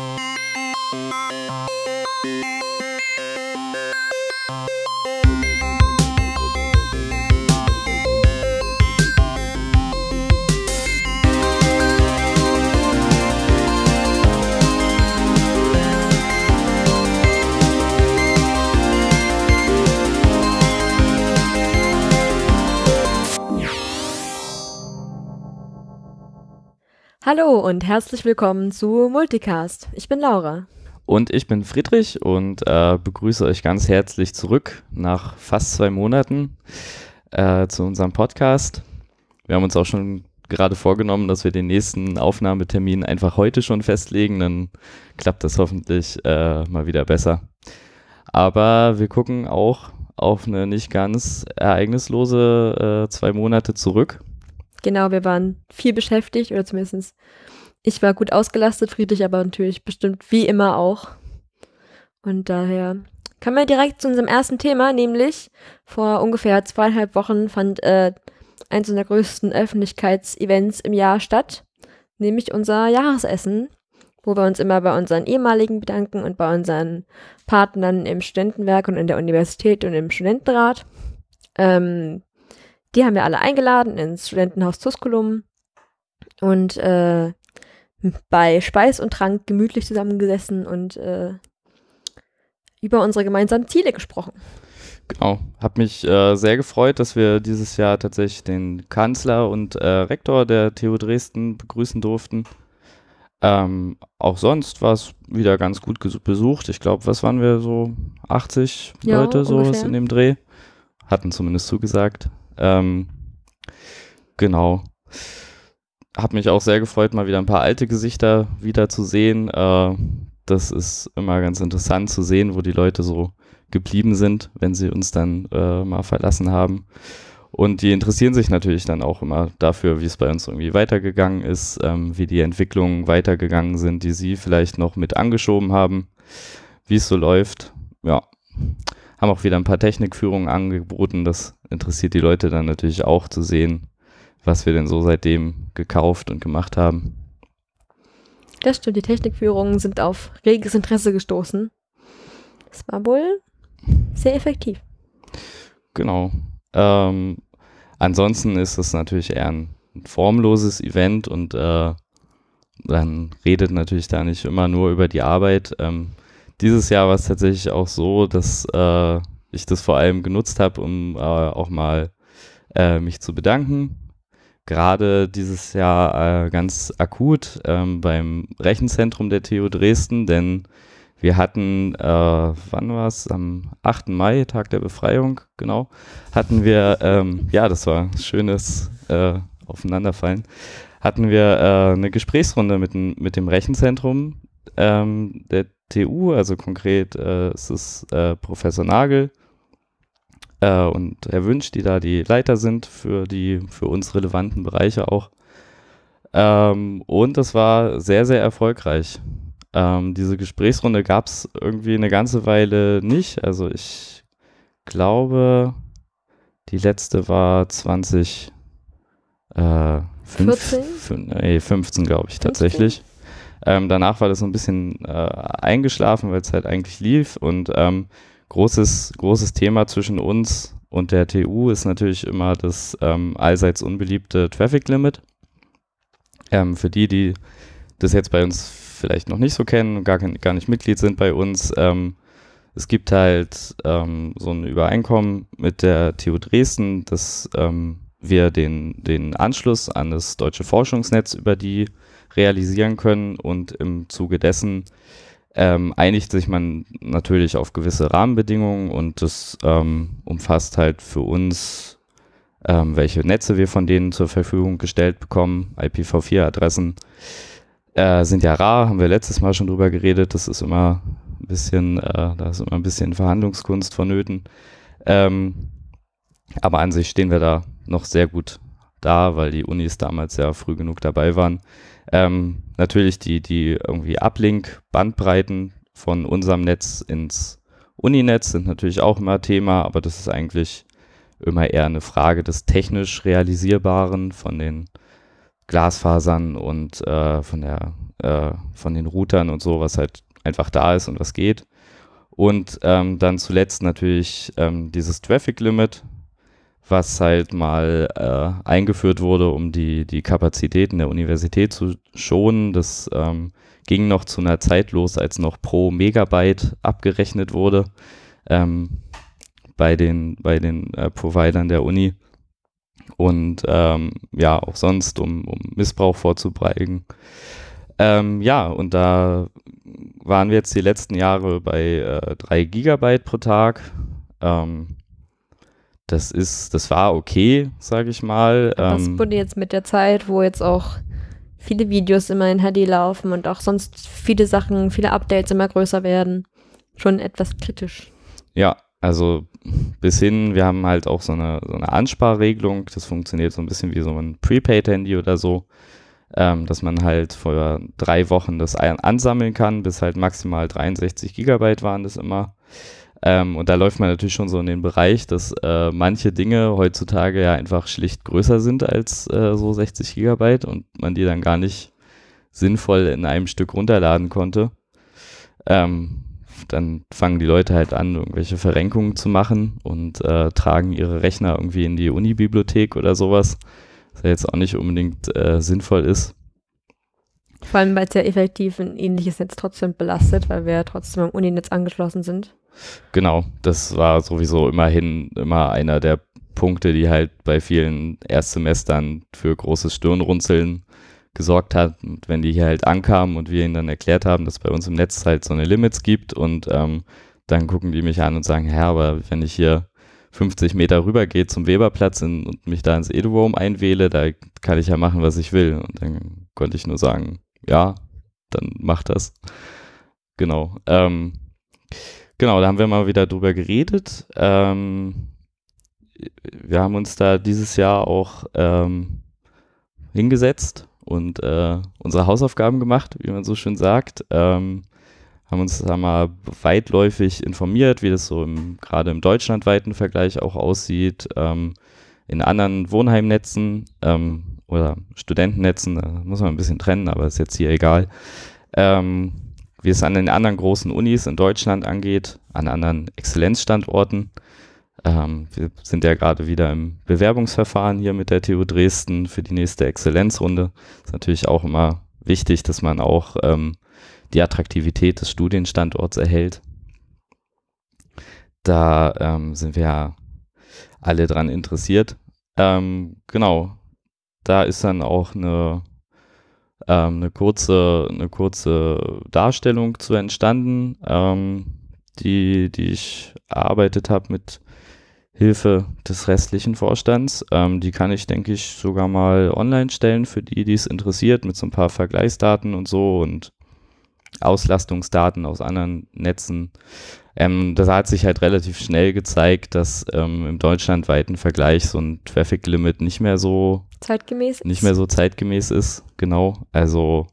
Thank you. Hallo und herzlich willkommen zu Multicast. Ich bin Laura. Und ich bin Friedrich und äh, begrüße euch ganz herzlich zurück nach fast zwei Monaten äh, zu unserem Podcast. Wir haben uns auch schon gerade vorgenommen, dass wir den nächsten Aufnahmetermin einfach heute schon festlegen. Dann klappt das hoffentlich äh, mal wieder besser. Aber wir gucken auch auf eine nicht ganz ereignislose äh, zwei Monate zurück. Genau, wir waren viel beschäftigt oder zumindest ich war gut ausgelastet, Friedrich aber natürlich bestimmt wie immer auch. Und daher kommen wir direkt zu unserem ersten Thema, nämlich vor ungefähr zweieinhalb Wochen fand äh, eins unserer größten Öffentlichkeitsevents im Jahr statt, nämlich unser Jahresessen, wo wir uns immer bei unseren ehemaligen bedanken und bei unseren Partnern im Studentenwerk und in der Universität und im Studentenrat. Ähm, die haben wir alle eingeladen ins Studentenhaus Tusculum und äh, bei Speis und Trank gemütlich zusammengesessen und äh, über unsere gemeinsamen Ziele gesprochen. Genau, habe mich äh, sehr gefreut, dass wir dieses Jahr tatsächlich den Kanzler und äh, Rektor der TU Dresden begrüßen durften. Ähm, auch sonst war es wieder ganz gut besucht. Ich glaube, was waren wir so 80 ja, Leute sowas in dem Dreh? Hatten zumindest zugesagt. Ähm, genau. Hab mich auch sehr gefreut, mal wieder ein paar alte Gesichter wieder zu sehen. Äh, das ist immer ganz interessant zu sehen, wo die Leute so geblieben sind, wenn sie uns dann äh, mal verlassen haben. Und die interessieren sich natürlich dann auch immer dafür, wie es bei uns irgendwie weitergegangen ist, ähm, wie die Entwicklungen weitergegangen sind, die sie vielleicht noch mit angeschoben haben, wie es so läuft. Ja, haben auch wieder ein paar Technikführungen angeboten. Das interessiert die Leute dann natürlich auch zu sehen, was wir denn so seitdem gekauft und gemacht haben. Das stimmt, die Technikführungen sind auf reges Interesse gestoßen. Es war wohl sehr effektiv. Genau. Ähm, ansonsten ist es natürlich eher ein formloses Event und äh, dann redet natürlich da nicht immer nur über die Arbeit. Ähm, dieses Jahr war es tatsächlich auch so, dass äh, ich das vor allem genutzt habe, um äh, auch mal äh, mich zu bedanken. Gerade dieses Jahr äh, ganz akut ähm, beim Rechenzentrum der TU Dresden, denn wir hatten, äh, wann war es? Am 8. Mai, Tag der Befreiung, genau, hatten wir, ähm, ja, das war ein schönes äh, Aufeinanderfallen, hatten wir äh, eine Gesprächsrunde mit, mit dem Rechenzentrum ähm, der TU, also konkret äh, ist es äh, Professor Nagel äh, und Herr Wünsch, die da die Leiter sind für die für uns relevanten Bereiche auch. Ähm, und das war sehr, sehr erfolgreich. Ähm, diese Gesprächsrunde gab es irgendwie eine ganze Weile nicht. Also ich glaube, die letzte war 20 äh, 15, 15 glaube ich 15? tatsächlich. Ähm, danach war das so ein bisschen äh, eingeschlafen, weil es halt eigentlich lief. Und ähm, großes, großes Thema zwischen uns und der TU ist natürlich immer das ähm, allseits unbeliebte Traffic Limit. Ähm, für die, die das jetzt bei uns vielleicht noch nicht so kennen und gar, gar nicht Mitglied sind bei uns, ähm, es gibt halt ähm, so ein Übereinkommen mit der TU Dresden, dass wir den, den Anschluss an das deutsche Forschungsnetz über die realisieren können und im Zuge dessen ähm, einigt sich man natürlich auf gewisse Rahmenbedingungen und das ähm, umfasst halt für uns, ähm, welche Netze wir von denen zur Verfügung gestellt bekommen. IPv4-Adressen äh, sind ja rar, haben wir letztes Mal schon drüber geredet. Das ist immer ein bisschen, äh, da ist immer ein bisschen Verhandlungskunst vonnöten. Ähm, aber an sich stehen wir da noch sehr gut da, weil die Unis damals ja früh genug dabei waren. Ähm, natürlich die, die irgendwie Uplink-Bandbreiten von unserem Netz ins Uninetz sind natürlich auch immer Thema, aber das ist eigentlich immer eher eine Frage des technisch Realisierbaren von den Glasfasern und äh, von der äh, von den Routern und so, was halt einfach da ist und was geht. Und ähm, dann zuletzt natürlich ähm, dieses Traffic Limit, was halt mal äh, eingeführt wurde, um die, die Kapazitäten der Universität zu schonen. Das ähm, ging noch zu einer Zeit los, als noch pro Megabyte abgerechnet wurde ähm, bei den, bei den äh, Providern der Uni. Und ähm, ja, auch sonst, um, um Missbrauch vorzubeugen. Ähm, ja, und da waren wir jetzt die letzten Jahre bei äh, 3 Gigabyte pro Tag. Ähm, das ist, das war okay, sage ich mal. Das Ähm, wurde jetzt mit der Zeit, wo jetzt auch viele Videos immer in HD laufen und auch sonst viele Sachen, viele Updates immer größer werden, schon etwas kritisch. Ja, also bis hin, wir haben halt auch so eine, so eine Ansparregelung. Das funktioniert so ein bisschen wie so ein Prepaid-Handy oder so, ähm, dass man halt vor drei Wochen das ansammeln kann, bis halt maximal 63 Gigabyte waren das immer. Ähm, und da läuft man natürlich schon so in den Bereich, dass äh, manche Dinge heutzutage ja einfach schlicht größer sind als äh, so 60 Gigabyte und man die dann gar nicht sinnvoll in einem Stück runterladen konnte. Ähm, dann fangen die Leute halt an, irgendwelche Verrenkungen zu machen und äh, tragen ihre Rechner irgendwie in die Unibibliothek oder sowas, was ja jetzt auch nicht unbedingt äh, sinnvoll ist. Vor allem, weil es ja effektiv ein ähnliches Netz trotzdem belastet, weil wir ja trotzdem am Uninetz angeschlossen sind. Genau, das war sowieso immerhin immer einer der Punkte, die halt bei vielen Erstsemestern für großes Stirnrunzeln gesorgt hat. Und wenn die hier halt ankamen und wir ihnen dann erklärt haben, dass bei uns im Netz halt so eine Limits gibt und ähm, dann gucken die mich an und sagen, ja, aber wenn ich hier 50 Meter rüber gehe zum Weberplatz in, und mich da ins Edu-Roam einwähle, da kann ich ja machen, was ich will. Und dann konnte ich nur sagen, ja, dann mach das. Genau. Ähm, genau, da haben wir mal wieder drüber geredet. Ähm, wir haben uns da dieses Jahr auch ähm, hingesetzt und äh, unsere Hausaufgaben gemacht, wie man so schön sagt. Ähm, haben uns da mal weitläufig informiert, wie das so gerade im deutschlandweiten Vergleich auch aussieht, ähm, in anderen Wohnheimnetzen ähm, oder Studentennetzen, da muss man ein bisschen trennen, aber ist jetzt hier egal. Ähm, wie es an den anderen großen Unis in Deutschland angeht, an anderen Exzellenzstandorten. Ähm, wir sind ja gerade wieder im Bewerbungsverfahren hier mit der TU Dresden für die nächste Exzellenzrunde. Ist natürlich auch immer wichtig, dass man auch ähm, die Attraktivität des Studienstandorts erhält. Da ähm, sind wir ja alle dran interessiert. Ähm, genau, da ist dann auch eine, ähm, eine, kurze, eine kurze Darstellung zu entstanden, ähm, die, die ich erarbeitet habe mit Hilfe des restlichen Vorstands. Ähm, die kann ich, denke ich, sogar mal online stellen für die, die es interessiert, mit so ein paar Vergleichsdaten und so und Auslastungsdaten aus anderen Netzen. Ähm, das hat sich halt relativ schnell gezeigt, dass ähm, im deutschlandweiten Vergleich so ein Traffic Limit nicht mehr so Zeitgemäß? nicht mehr so zeitgemäß ist. Genau. Also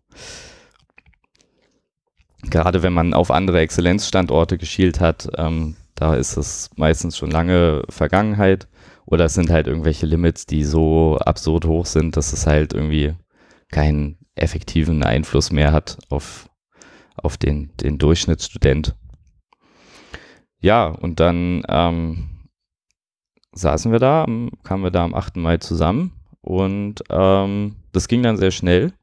gerade wenn man auf andere Exzellenzstandorte geschielt hat, ähm, da ist es meistens schon lange Vergangenheit. Oder es sind halt irgendwelche Limits, die so absurd hoch sind, dass es halt irgendwie keinen effektiven Einfluss mehr hat auf, auf den, den Durchschnittsstudent. Ja, und dann ähm, saßen wir da, am- kamen wir da am 8. Mai zusammen und ähm, das ging dann sehr schnell.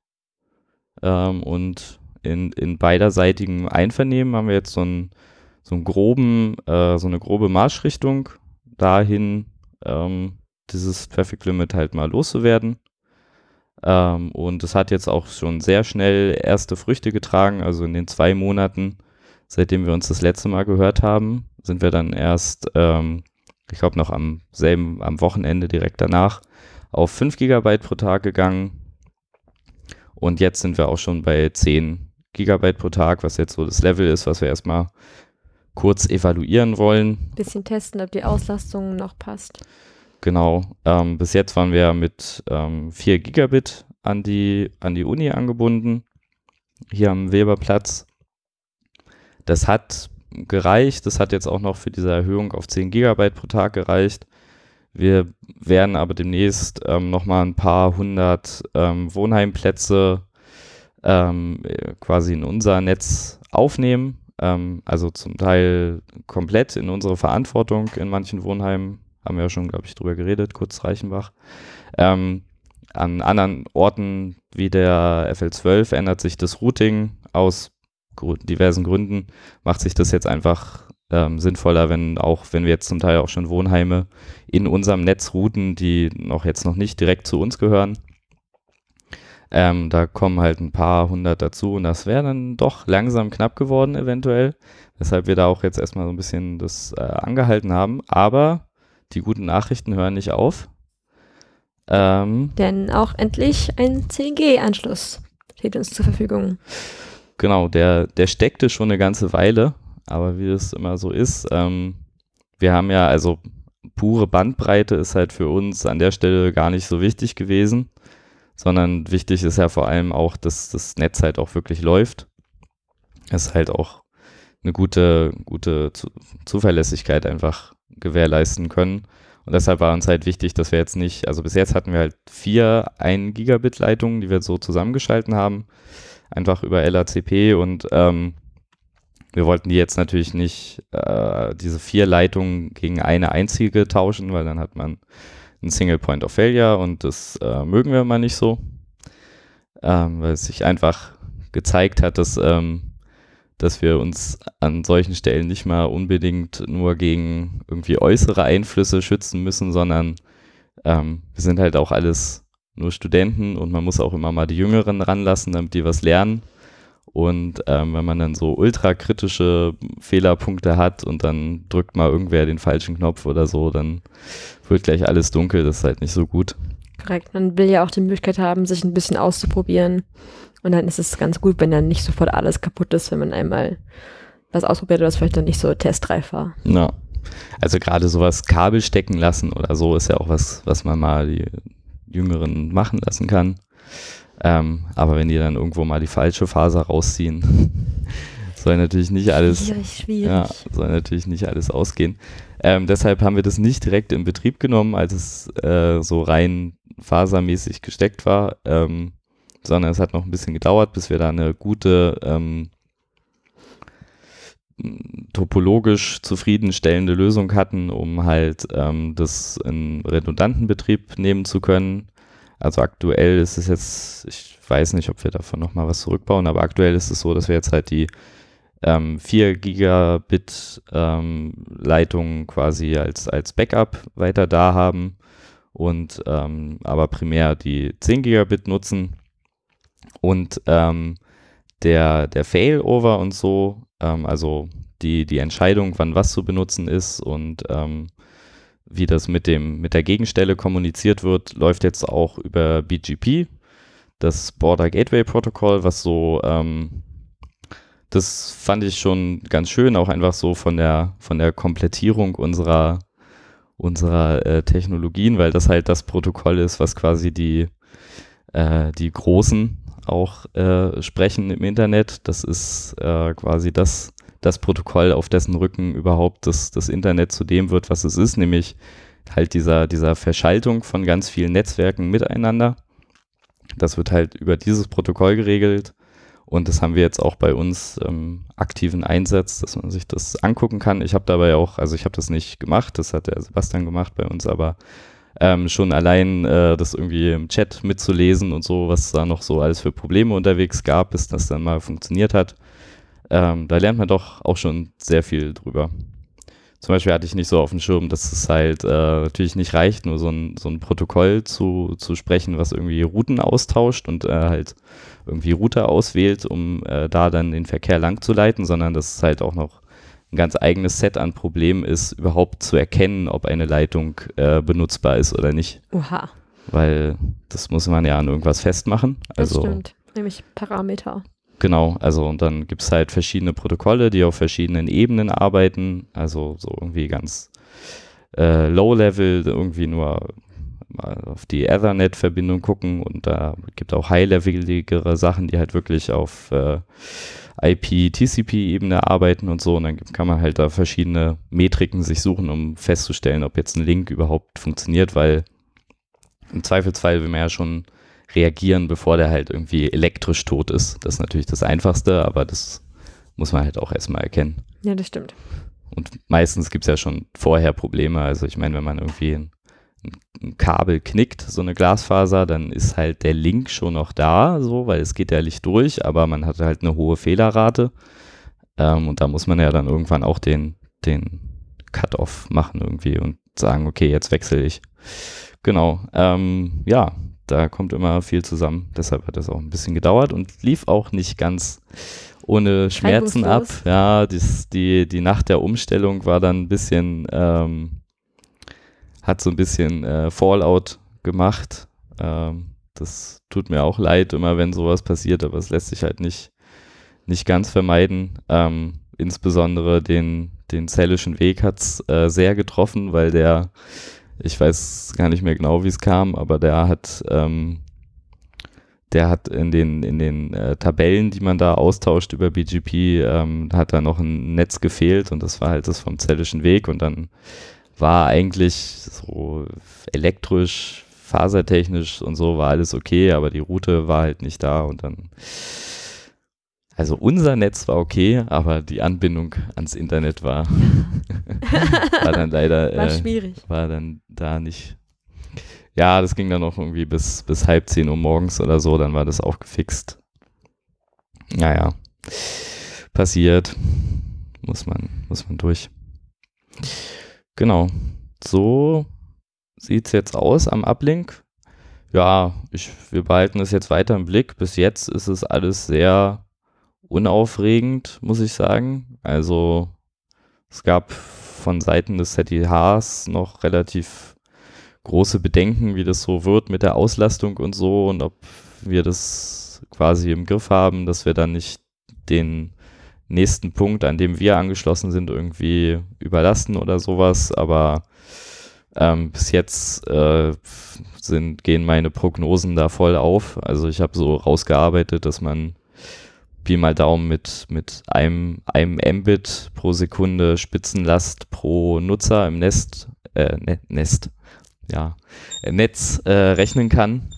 Ähm, und in, in beiderseitigem Einvernehmen haben wir jetzt so einen, so einen groben, äh, so eine grobe Marschrichtung dahin, ähm, dieses Traffic Limit halt mal loszuwerden. Ähm, und es hat jetzt auch schon sehr schnell erste Früchte getragen. Also in den zwei Monaten, seitdem wir uns das letzte Mal gehört haben, sind wir dann erst, ähm, ich glaube noch am selben, am Wochenende direkt danach, auf 5 Gigabyte pro Tag gegangen. Und jetzt sind wir auch schon bei 10 Gigabyte pro Tag, was jetzt so das Level ist, was wir erstmal kurz evaluieren wollen. Bisschen testen, ob die Auslastung noch passt. Genau. Ähm, bis jetzt waren wir mit ähm, 4 Gigabit an die, an die Uni angebunden, hier am Weberplatz. Das hat gereicht. Das hat jetzt auch noch für diese Erhöhung auf 10 Gigabyte pro Tag gereicht. Wir werden aber demnächst ähm, nochmal ein paar hundert ähm, Wohnheimplätze ähm, quasi in unser Netz aufnehmen. Ähm, also zum Teil komplett in unsere Verantwortung in manchen Wohnheimen. Haben wir ja schon, glaube ich, drüber geredet, kurz Reichenbach. Ähm, an anderen Orten wie der FL12 ändert sich das Routing aus diversen Gründen. Macht sich das jetzt einfach ähm, sinnvoller, wenn auch, wenn wir jetzt zum Teil auch schon Wohnheime in unserem Netz routen, die noch jetzt noch nicht direkt zu uns gehören. Ähm, da kommen halt ein paar hundert dazu und das wäre dann doch langsam knapp geworden eventuell, weshalb wir da auch jetzt erstmal so ein bisschen das äh, angehalten haben. Aber die guten Nachrichten hören nicht auf. Ähm, Denn auch endlich ein 10G-Anschluss steht uns zur Verfügung. Genau, der, der steckte schon eine ganze Weile, aber wie es immer so ist, ähm, wir haben ja, also pure Bandbreite ist halt für uns an der Stelle gar nicht so wichtig gewesen, sondern wichtig ist ja vor allem auch, dass das Netz halt auch wirklich läuft. Es halt auch eine gute, gute Zuverlässigkeit einfach gewährleisten können. Und deshalb war uns halt wichtig, dass wir jetzt nicht, also bis jetzt hatten wir halt vier 1 Gigabit Leitungen, die wir so zusammengeschalten haben, einfach über LACP und ähm, wir wollten die jetzt natürlich nicht äh, diese vier Leitungen gegen eine einzige tauschen, weil dann hat man ein Single Point of Failure und das äh, mögen wir mal nicht so, ähm, weil es sich einfach gezeigt hat, dass ähm, dass wir uns an solchen Stellen nicht mal unbedingt nur gegen irgendwie äußere Einflüsse schützen müssen, sondern ähm, wir sind halt auch alles nur Studenten und man muss auch immer mal die Jüngeren ranlassen, damit die was lernen. Und ähm, wenn man dann so ultrakritische Fehlerpunkte hat und dann drückt mal irgendwer den falschen Knopf oder so, dann wird gleich alles dunkel. Das ist halt nicht so gut. Korrekt. Man will ja auch die Möglichkeit haben, sich ein bisschen auszuprobieren. Und dann ist es ganz gut, wenn dann nicht sofort alles kaputt ist, wenn man einmal was ausprobiert, was vielleicht dann nicht so testreif war. Ja. Also gerade sowas Kabel stecken lassen oder so ist ja auch was, was man mal die Jüngeren machen lassen kann. Ähm, aber wenn die dann irgendwo mal die falsche Faser rausziehen, soll natürlich nicht alles, schwierig, schwierig. Ja, soll natürlich nicht alles ausgehen. Ähm, deshalb haben wir das nicht direkt in Betrieb genommen, als es äh, so rein fasermäßig gesteckt war. Ähm, sondern es hat noch ein bisschen gedauert, bis wir da eine gute ähm, topologisch zufriedenstellende Lösung hatten, um halt ähm, das in redundanten Betrieb nehmen zu können. Also aktuell ist es jetzt, ich weiß nicht, ob wir davon nochmal was zurückbauen, aber aktuell ist es so, dass wir jetzt halt die ähm, 4 Gigabit ähm, Leitung quasi als, als Backup weiter da haben und ähm, aber primär die 10 Gigabit nutzen. Und ähm, der, der Failover und so, ähm, also die, die Entscheidung, wann was zu benutzen ist und ähm, wie das mit, dem, mit der Gegenstelle kommuniziert wird, läuft jetzt auch über BGP, das Border Gateway Protocol, was so, ähm, das fand ich schon ganz schön, auch einfach so von der, von der Komplettierung unserer, unserer äh, Technologien, weil das halt das Protokoll ist, was quasi die, äh, die großen auch äh, sprechen im Internet. Das ist äh, quasi das, das Protokoll, auf dessen Rücken überhaupt das, das Internet zu dem wird, was es ist, nämlich halt dieser, dieser Verschaltung von ganz vielen Netzwerken miteinander. Das wird halt über dieses Protokoll geregelt. Und das haben wir jetzt auch bei uns ähm, aktiven Einsatz, dass man sich das angucken kann. Ich habe dabei auch, also ich habe das nicht gemacht, das hat der Sebastian gemacht bei uns, aber ähm, schon allein äh, das irgendwie im Chat mitzulesen und so, was da noch so alles für Probleme unterwegs gab, bis das dann mal funktioniert hat. Ähm, da lernt man doch auch schon sehr viel drüber. Zum Beispiel hatte ich nicht so auf dem Schirm, dass es halt äh, natürlich nicht reicht, nur so ein, so ein Protokoll zu, zu sprechen, was irgendwie Routen austauscht und äh, halt irgendwie Router auswählt, um äh, da dann den Verkehr lang zu leiten, sondern dass es halt auch noch ein ganz eigenes Set an Problemen ist, überhaupt zu erkennen, ob eine Leitung äh, benutzbar ist oder nicht. Oha. Weil das muss man ja an irgendwas festmachen. Also, das stimmt, nämlich Parameter. Genau, also und dann gibt es halt verschiedene Protokolle, die auf verschiedenen Ebenen arbeiten, also so irgendwie ganz äh, low-level, irgendwie nur auf die Ethernet-Verbindung gucken und da gibt auch high-leveligere Sachen, die halt wirklich auf äh, IP-TCP-Ebene arbeiten und so. Und dann kann man halt da verschiedene Metriken sich suchen, um festzustellen, ob jetzt ein Link überhaupt funktioniert, weil im Zweifelsfall will man ja schon reagieren, bevor der halt irgendwie elektrisch tot ist. Das ist natürlich das Einfachste, aber das muss man halt auch erstmal erkennen. Ja, das stimmt. Und meistens gibt es ja schon vorher Probleme. Also ich meine, wenn man irgendwie ein, ein, Kabel knickt, so eine Glasfaser, dann ist halt der Link schon noch da, so, weil es geht ja Licht durch, aber man hat halt eine hohe Fehlerrate. Ähm, und da muss man ja dann irgendwann auch den, den Cut-off machen irgendwie und sagen, okay, jetzt wechsle ich. Genau. Ähm, ja, da kommt immer viel zusammen. Deshalb hat das auch ein bisschen gedauert und lief auch nicht ganz ohne Schmerzen ab. Ja, dies, die, die Nacht der Umstellung war dann ein bisschen, ähm, hat so ein bisschen äh, Fallout gemacht. Ähm, das tut mir auch leid, immer wenn sowas passiert, aber es lässt sich halt nicht, nicht ganz vermeiden. Ähm, insbesondere den, den zellischen Weg hat es äh, sehr getroffen, weil der, ich weiß gar nicht mehr genau, wie es kam, aber der hat ähm, der hat in den, in den äh, Tabellen, die man da austauscht über BGP, ähm, hat da noch ein Netz gefehlt und das war halt das vom Zellischen Weg und dann war eigentlich so elektrisch, fasertechnisch und so war alles okay, aber die Route war halt nicht da und dann also unser Netz war okay, aber die Anbindung ans Internet war, war dann leider war, äh, war dann da nicht ja, das ging dann noch irgendwie bis, bis halb zehn Uhr morgens oder so, dann war das auch gefixt. Naja, passiert. Muss man, muss man durch. Genau. So sieht es jetzt aus am Uplink. Ja, ich, wir behalten es jetzt weiter im Blick. Bis jetzt ist es alles sehr unaufregend, muss ich sagen. Also es gab von Seiten des ZDHs noch relativ große Bedenken, wie das so wird mit der Auslastung und so und ob wir das quasi im Griff haben, dass wir dann nicht den nächsten Punkt, an dem wir angeschlossen sind, irgendwie überlasten oder sowas. Aber ähm, bis jetzt äh, sind, gehen meine Prognosen da voll auf. Also ich habe so rausgearbeitet, dass man Pi mal Daumen mit, mit einem, einem Mbit pro Sekunde Spitzenlast pro Nutzer im Nest, äh, ne, Nest, ja, Netz äh, rechnen kann.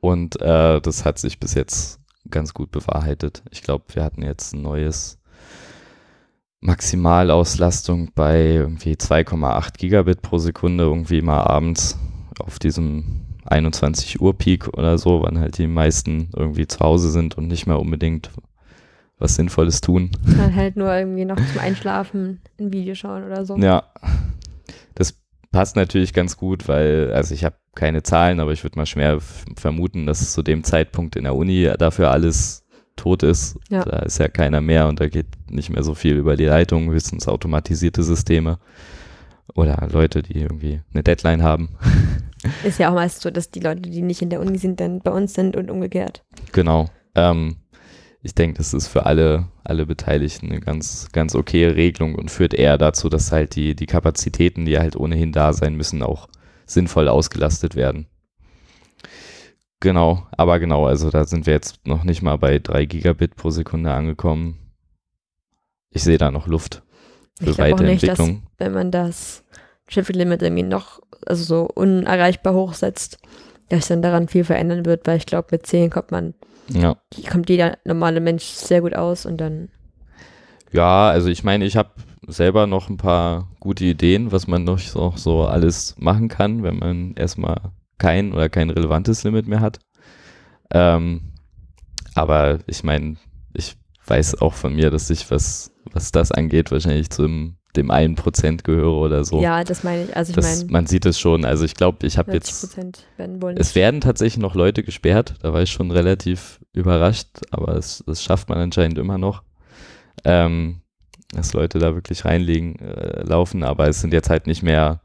Und äh, das hat sich bis jetzt ganz gut bewahrheitet. Ich glaube, wir hatten jetzt ein neues Maximalauslastung bei irgendwie 2,8 Gigabit pro Sekunde, irgendwie mal abends auf diesem 21 Uhr Peak oder so, wann halt die meisten irgendwie zu Hause sind und nicht mehr unbedingt was Sinnvolles tun. Dann halt nur irgendwie noch zum Einschlafen ein Video schauen oder so. Ja, das passt natürlich ganz gut, weil, also ich habe keine Zahlen, aber ich würde mal schwer vermuten, dass zu dem Zeitpunkt in der Uni dafür alles tot ist. Ja. Da ist ja keiner mehr und da geht nicht mehr so viel über die Leitung, höchstens automatisierte Systeme oder Leute, die irgendwie eine Deadline haben. Ist ja auch meist so, dass die Leute, die nicht in der Uni sind, dann bei uns sind und umgekehrt. Genau. Ähm, ich denke, das ist für alle, alle Beteiligten eine ganz, ganz okaye Regelung und führt eher dazu, dass halt die, die Kapazitäten, die halt ohnehin da sein müssen, auch sinnvoll ausgelastet werden. Genau, aber genau, also da sind wir jetzt noch nicht mal bei 3 Gigabit pro Sekunde angekommen. Ich sehe da noch Luft für ich Weiterentwicklung. Nicht, dass, wenn man das Traffic Limit irgendwie noch, also so unerreichbar hochsetzt, dass dann daran viel verändern wird, weil ich glaube, mit 10 kommt man ja. kommt jeder normale Mensch sehr gut aus und dann. Ja, also ich meine, ich habe selber noch ein paar gute Ideen, was man noch so, so alles machen kann, wenn man erstmal kein oder kein relevantes Limit mehr hat. Ähm, aber ich meine, ich weiß auch von mir, dass ich was, was das angeht, wahrscheinlich zum dem einen Prozent gehöre oder so. Ja, das meine ich. Also ich meine, man sieht es schon. Also ich glaube, ich habe jetzt. Werden nicht. Es werden tatsächlich noch Leute gesperrt. Da war ich schon relativ überrascht, aber es, das schafft man anscheinend immer noch, ähm, dass Leute da wirklich reinlegen, äh, laufen. Aber es sind jetzt halt nicht mehr.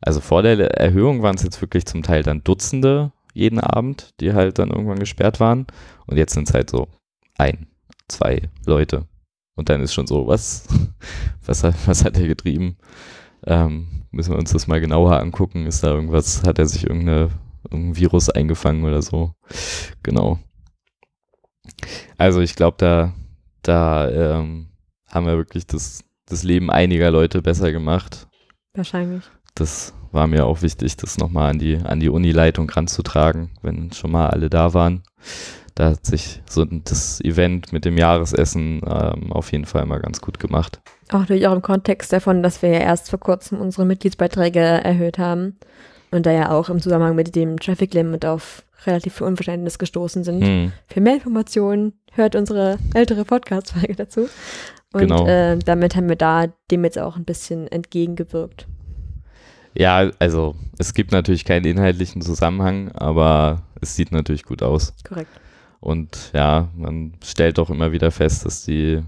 Also vor der Erhöhung waren es jetzt wirklich zum Teil dann Dutzende jeden Abend, die halt dann irgendwann gesperrt waren. Und jetzt sind es halt so ein, zwei Leute und dann ist schon so, was, was, hat, was hat er getrieben? Ähm, müssen wir uns das mal genauer angucken. Ist da irgendwas, hat er sich irgendeine, irgendein Virus eingefangen oder so? Genau. Also ich glaube, da, da ähm, haben wir wirklich das, das Leben einiger Leute besser gemacht. Wahrscheinlich. Das war mir auch wichtig, das nochmal an die, an die Unileitung ranzutragen, wenn schon mal alle da waren. Da hat sich so das Event mit dem Jahresessen ähm, auf jeden Fall mal ganz gut gemacht. Auch natürlich auch im Kontext davon, dass wir ja erst vor kurzem unsere Mitgliedsbeiträge erhöht haben und da ja auch im Zusammenhang mit dem Traffic Limit auf relativ viel Unverständnis gestoßen sind. Hm. Für mehr Informationen hört unsere ältere Podcast-Folge dazu. Und Genau. äh, damit haben wir da dem jetzt auch ein bisschen entgegengewirkt. Ja, also es gibt natürlich keinen inhaltlichen Zusammenhang, aber es sieht natürlich gut aus. Korrekt. Und ja, man stellt auch immer wieder fest, dass die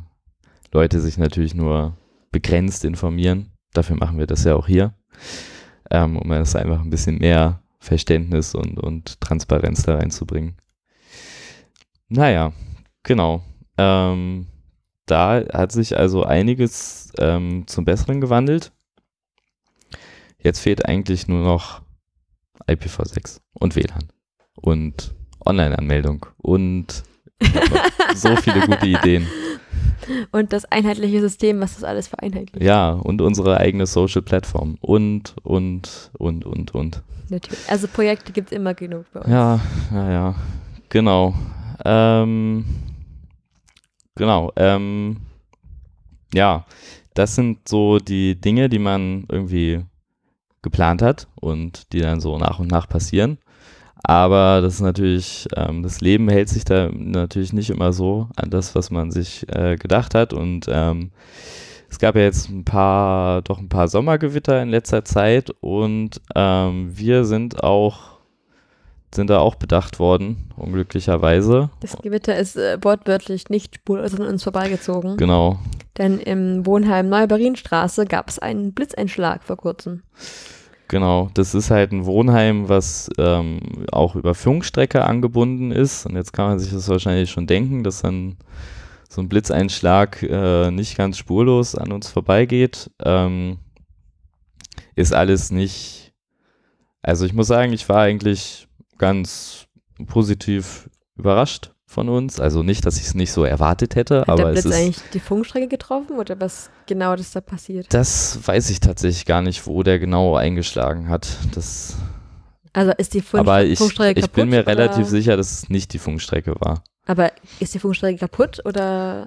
Leute sich natürlich nur begrenzt informieren. Dafür machen wir das ja auch hier, ähm, um es einfach ein bisschen mehr Verständnis und, und Transparenz da reinzubringen. Naja, genau. Ähm, da hat sich also einiges ähm, zum Besseren gewandelt. Jetzt fehlt eigentlich nur noch IPv6 und WLAN und Online-Anmeldung und so viele gute Ideen. Und das einheitliche System, was das alles vereinheitlicht. Ja, und unsere eigene Social Plattform und, und, und, und, und. Natürlich. Also Projekte gibt es immer genug bei uns. Ja, ja, ja, genau. Ähm, genau, ähm, ja, das sind so die Dinge, die man irgendwie geplant hat und die dann so nach und nach passieren. Aber das ist natürlich, ähm, das Leben hält sich da natürlich nicht immer so an das, was man sich äh, gedacht hat. Und ähm, es gab ja jetzt ein paar, doch ein paar Sommergewitter in letzter Zeit und ähm, wir sind auch, sind da auch bedacht worden, unglücklicherweise. Das Gewitter ist äh, wortwörtlich nicht spurlos an uns vorbeigezogen. Genau. Denn im Wohnheim Neuberienstraße gab es einen Blitzeinschlag vor kurzem. Genau, das ist halt ein Wohnheim, was ähm, auch über Funkstrecke angebunden ist. Und jetzt kann man sich das wahrscheinlich schon denken, dass dann so ein Blitzeinschlag äh, nicht ganz spurlos an uns vorbeigeht. Ähm, ist alles nicht. Also ich muss sagen, ich war eigentlich ganz positiv überrascht von uns. Also nicht, dass ich es nicht so erwartet hätte, Hat aber der es Blitz ist. eigentlich die Funkstrecke getroffen oder was genau das da passiert? Das weiß ich tatsächlich gar nicht, wo der genau eingeschlagen hat. Das Also ist die Funk Aber ich, Funkstrecke ich kaputt? bin mir relativ oder? sicher, dass es nicht die Funkstrecke war. Aber ist die Funkstrecke kaputt oder?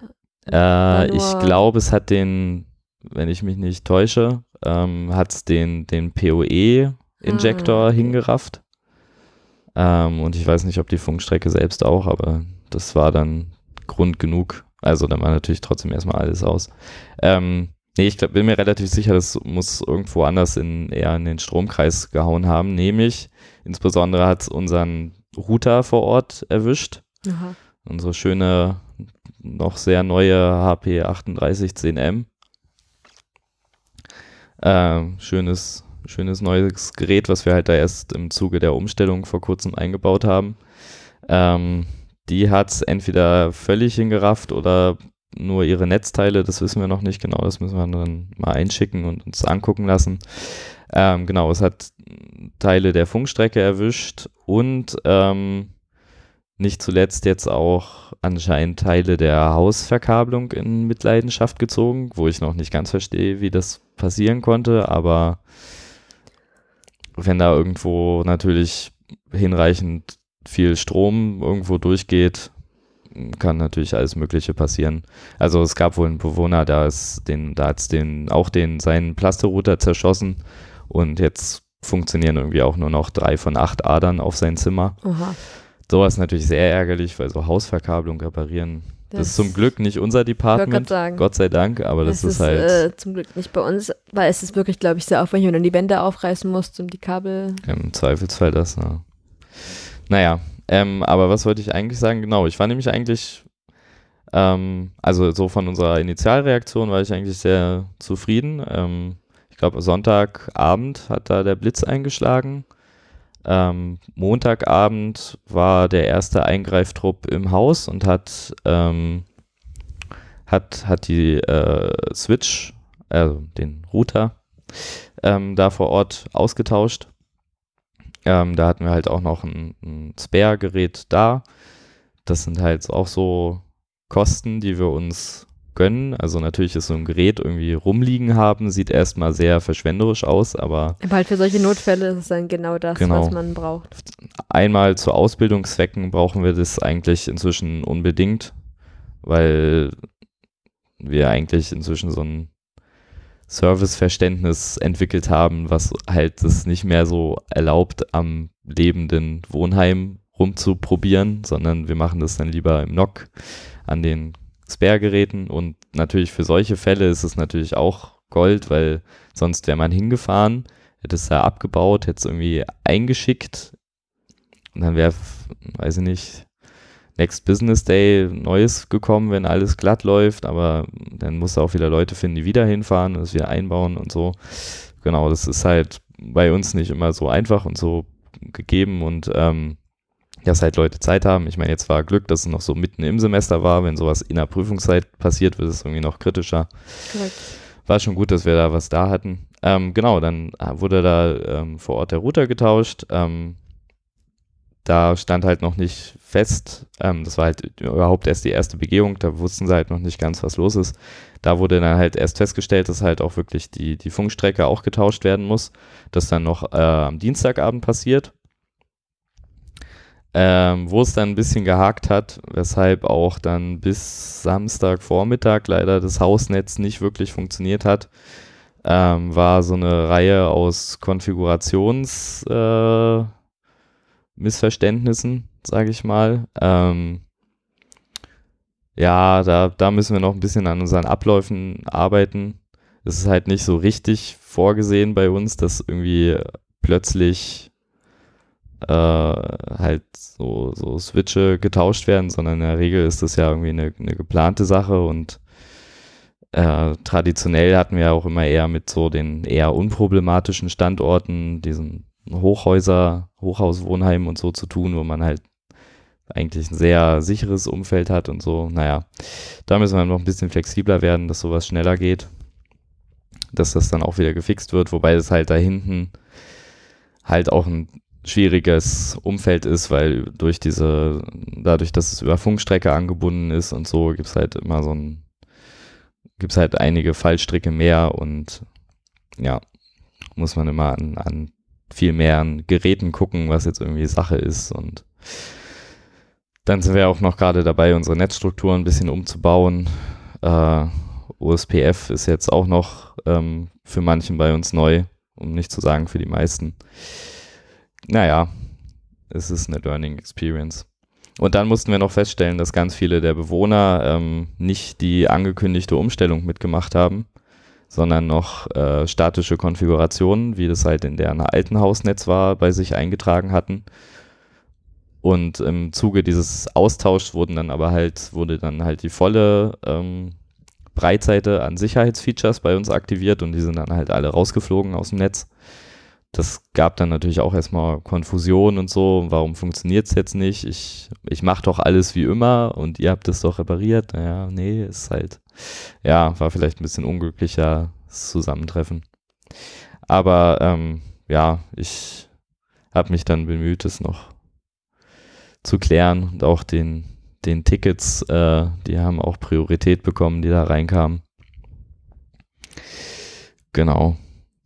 Äh, ich glaube, es hat den, wenn ich mich nicht täusche, ähm, hat es den, den PoE-Injektor Ah, okay. hingerafft. Ähm, und ich weiß nicht, ob die Funkstrecke selbst auch, aber das war dann Grund genug. Also dann war natürlich trotzdem erstmal alles aus. Ähm, nee, ich glaub, bin mir relativ sicher, das muss irgendwo anders in, eher in den Stromkreis gehauen haben. Nämlich, insbesondere hat es unseren Router vor Ort erwischt. Aha. Unsere schöne, noch sehr neue HP 3810M. Ähm, schönes, schönes neues Gerät, was wir halt da erst im Zuge der Umstellung vor kurzem eingebaut haben. Ähm, die hat es entweder völlig hingerafft oder nur ihre Netzteile, das wissen wir noch nicht genau, das müssen wir dann mal einschicken und uns angucken lassen. Ähm, genau, es hat Teile der Funkstrecke erwischt und ähm, nicht zuletzt jetzt auch anscheinend Teile der Hausverkabelung in Mitleidenschaft gezogen, wo ich noch nicht ganz verstehe, wie das passieren konnte, aber wenn da irgendwo natürlich hinreichend viel Strom irgendwo durchgeht, kann natürlich alles Mögliche passieren. Also es gab wohl einen Bewohner, da ist den, da hat's den, auch den, seinen Plasterrouter zerschossen und jetzt funktionieren irgendwie auch nur noch drei von acht Adern auf sein Zimmer. Oha. Sowas natürlich sehr ärgerlich, weil so Hausverkabelung reparieren, das, ist zum Glück nicht unser Department, sagen. Gott sei Dank, aber das, ist, halt äh, zum Glück nicht bei uns, weil es ist wirklich, glaube ich, sehr aufwendig, wenn du die Wände aufreißen musst und die Kabel. im Zweifelsfall das. Ja. Naja, ähm, aber was wollte ich eigentlich sagen? Genau, ich war nämlich eigentlich, ähm, also so von unserer Initialreaktion war ich eigentlich sehr zufrieden. Ähm, ich glaube, Sonntagabend hat da der Blitz eingeschlagen. Ähm, Montagabend war der erste Eingreiftrupp im Haus und hat, ähm, hat, hat die äh, Switch, also den Router, ähm, da vor Ort ausgetauscht. Ähm, da hatten wir halt auch noch ein, ein Spare-Gerät da. Das sind halt auch so Kosten, die wir uns gönnen. Also natürlich ist so ein Gerät irgendwie rumliegen haben, sieht erstmal sehr verschwenderisch aus, aber. Aber halt für solche Notfälle ist es dann genau das, genau. was man braucht. Einmal zu Ausbildungszwecken brauchen wir das eigentlich inzwischen unbedingt, weil wir eigentlich inzwischen so ein Serviceverständnis entwickelt haben, was halt es nicht mehr so erlaubt, am lebenden Wohnheim rumzuprobieren, sondern wir machen das dann lieber im NOC an den Spare-Geräten und natürlich für solche Fälle ist es natürlich auch Gold, weil sonst wäre man hingefahren, hätte es da abgebaut, hätte es irgendwie eingeschickt und dann wäre, weiß ich nicht, Next Business Day Neues gekommen, wenn alles glatt läuft, aber dann musst du auch wieder Leute finden, die wieder hinfahren und es wieder einbauen und so. Genau, das ist halt bei uns nicht immer so einfach und so gegeben und ähm, dass halt Leute Zeit haben. Ich meine, jetzt war Glück, dass es noch so mitten im Semester war. Wenn sowas in der Prüfungszeit passiert, wird es irgendwie noch kritischer. Korrekt. War schon gut, dass wir da was da hatten. Ähm, genau, dann wurde da ähm, vor Ort der Router getauscht. Ähm, da stand halt noch nicht fest, ähm, das war halt überhaupt erst die erste Begehung, da wussten sie halt noch nicht ganz, was los ist. Da wurde dann halt erst festgestellt, dass halt auch wirklich die, die Funkstrecke auch getauscht werden muss. Das dann noch äh, am Dienstagabend passiert ähm, wo es dann ein bisschen gehakt hat, weshalb auch dann bis Samstagvormittag leider das Hausnetz nicht wirklich funktioniert hat, ähm, war so eine Reihe aus Konfigurationsmissverständnissen, äh, sage ich mal. Ähm, ja, da, da müssen wir noch ein bisschen an unseren Abläufen arbeiten. Es ist halt nicht so richtig vorgesehen bei uns, dass irgendwie plötzlich äh, halt so, so Switche getauscht werden, sondern in der Regel ist das ja irgendwie eine, eine geplante Sache und äh, traditionell hatten wir auch immer eher mit so den eher unproblematischen Standorten, diesen Hochhäuser, Hochhauswohnheimen und so zu tun, wo man halt eigentlich ein sehr sicheres Umfeld hat und so. Naja, da müssen wir noch ein bisschen flexibler werden, dass sowas schneller geht, dass das dann auch wieder gefixt wird, wobei es halt da hinten halt auch ein schwieriges Umfeld ist, weil durch diese, dadurch, dass es über Funkstrecke angebunden ist und so, gibt es halt immer so ein, gibt es halt einige Fallstricke mehr und ja, muss man immer an, an viel mehr an Geräten gucken, was jetzt irgendwie Sache ist und dann sind wir auch noch gerade dabei, unsere Netzstruktur ein bisschen umzubauen. Äh, OSPF ist jetzt auch noch ähm, für manchen bei uns neu, um nicht zu sagen für die meisten naja, es ist eine Learning Experience. Und dann mussten wir noch feststellen, dass ganz viele der Bewohner ähm, nicht die angekündigte Umstellung mitgemacht haben, sondern noch äh, statische Konfigurationen, wie das halt in deren alten Hausnetz war, bei sich eingetragen hatten. Und im Zuge dieses Austauschs wurden dann aber halt, wurde dann halt die volle ähm, Breitseite an Sicherheitsfeatures bei uns aktiviert und die sind dann halt alle rausgeflogen aus dem Netz das gab dann natürlich auch erstmal Konfusion und so. Warum funktioniert es jetzt nicht? Ich, ich mache doch alles wie immer und ihr habt es doch repariert. Naja, nee, ist halt, ja, war vielleicht ein bisschen unglücklicher Zusammentreffen. Aber ähm, ja, ich habe mich dann bemüht, es noch zu klären und auch den, den Tickets, äh, die haben auch Priorität bekommen, die da reinkamen. Genau.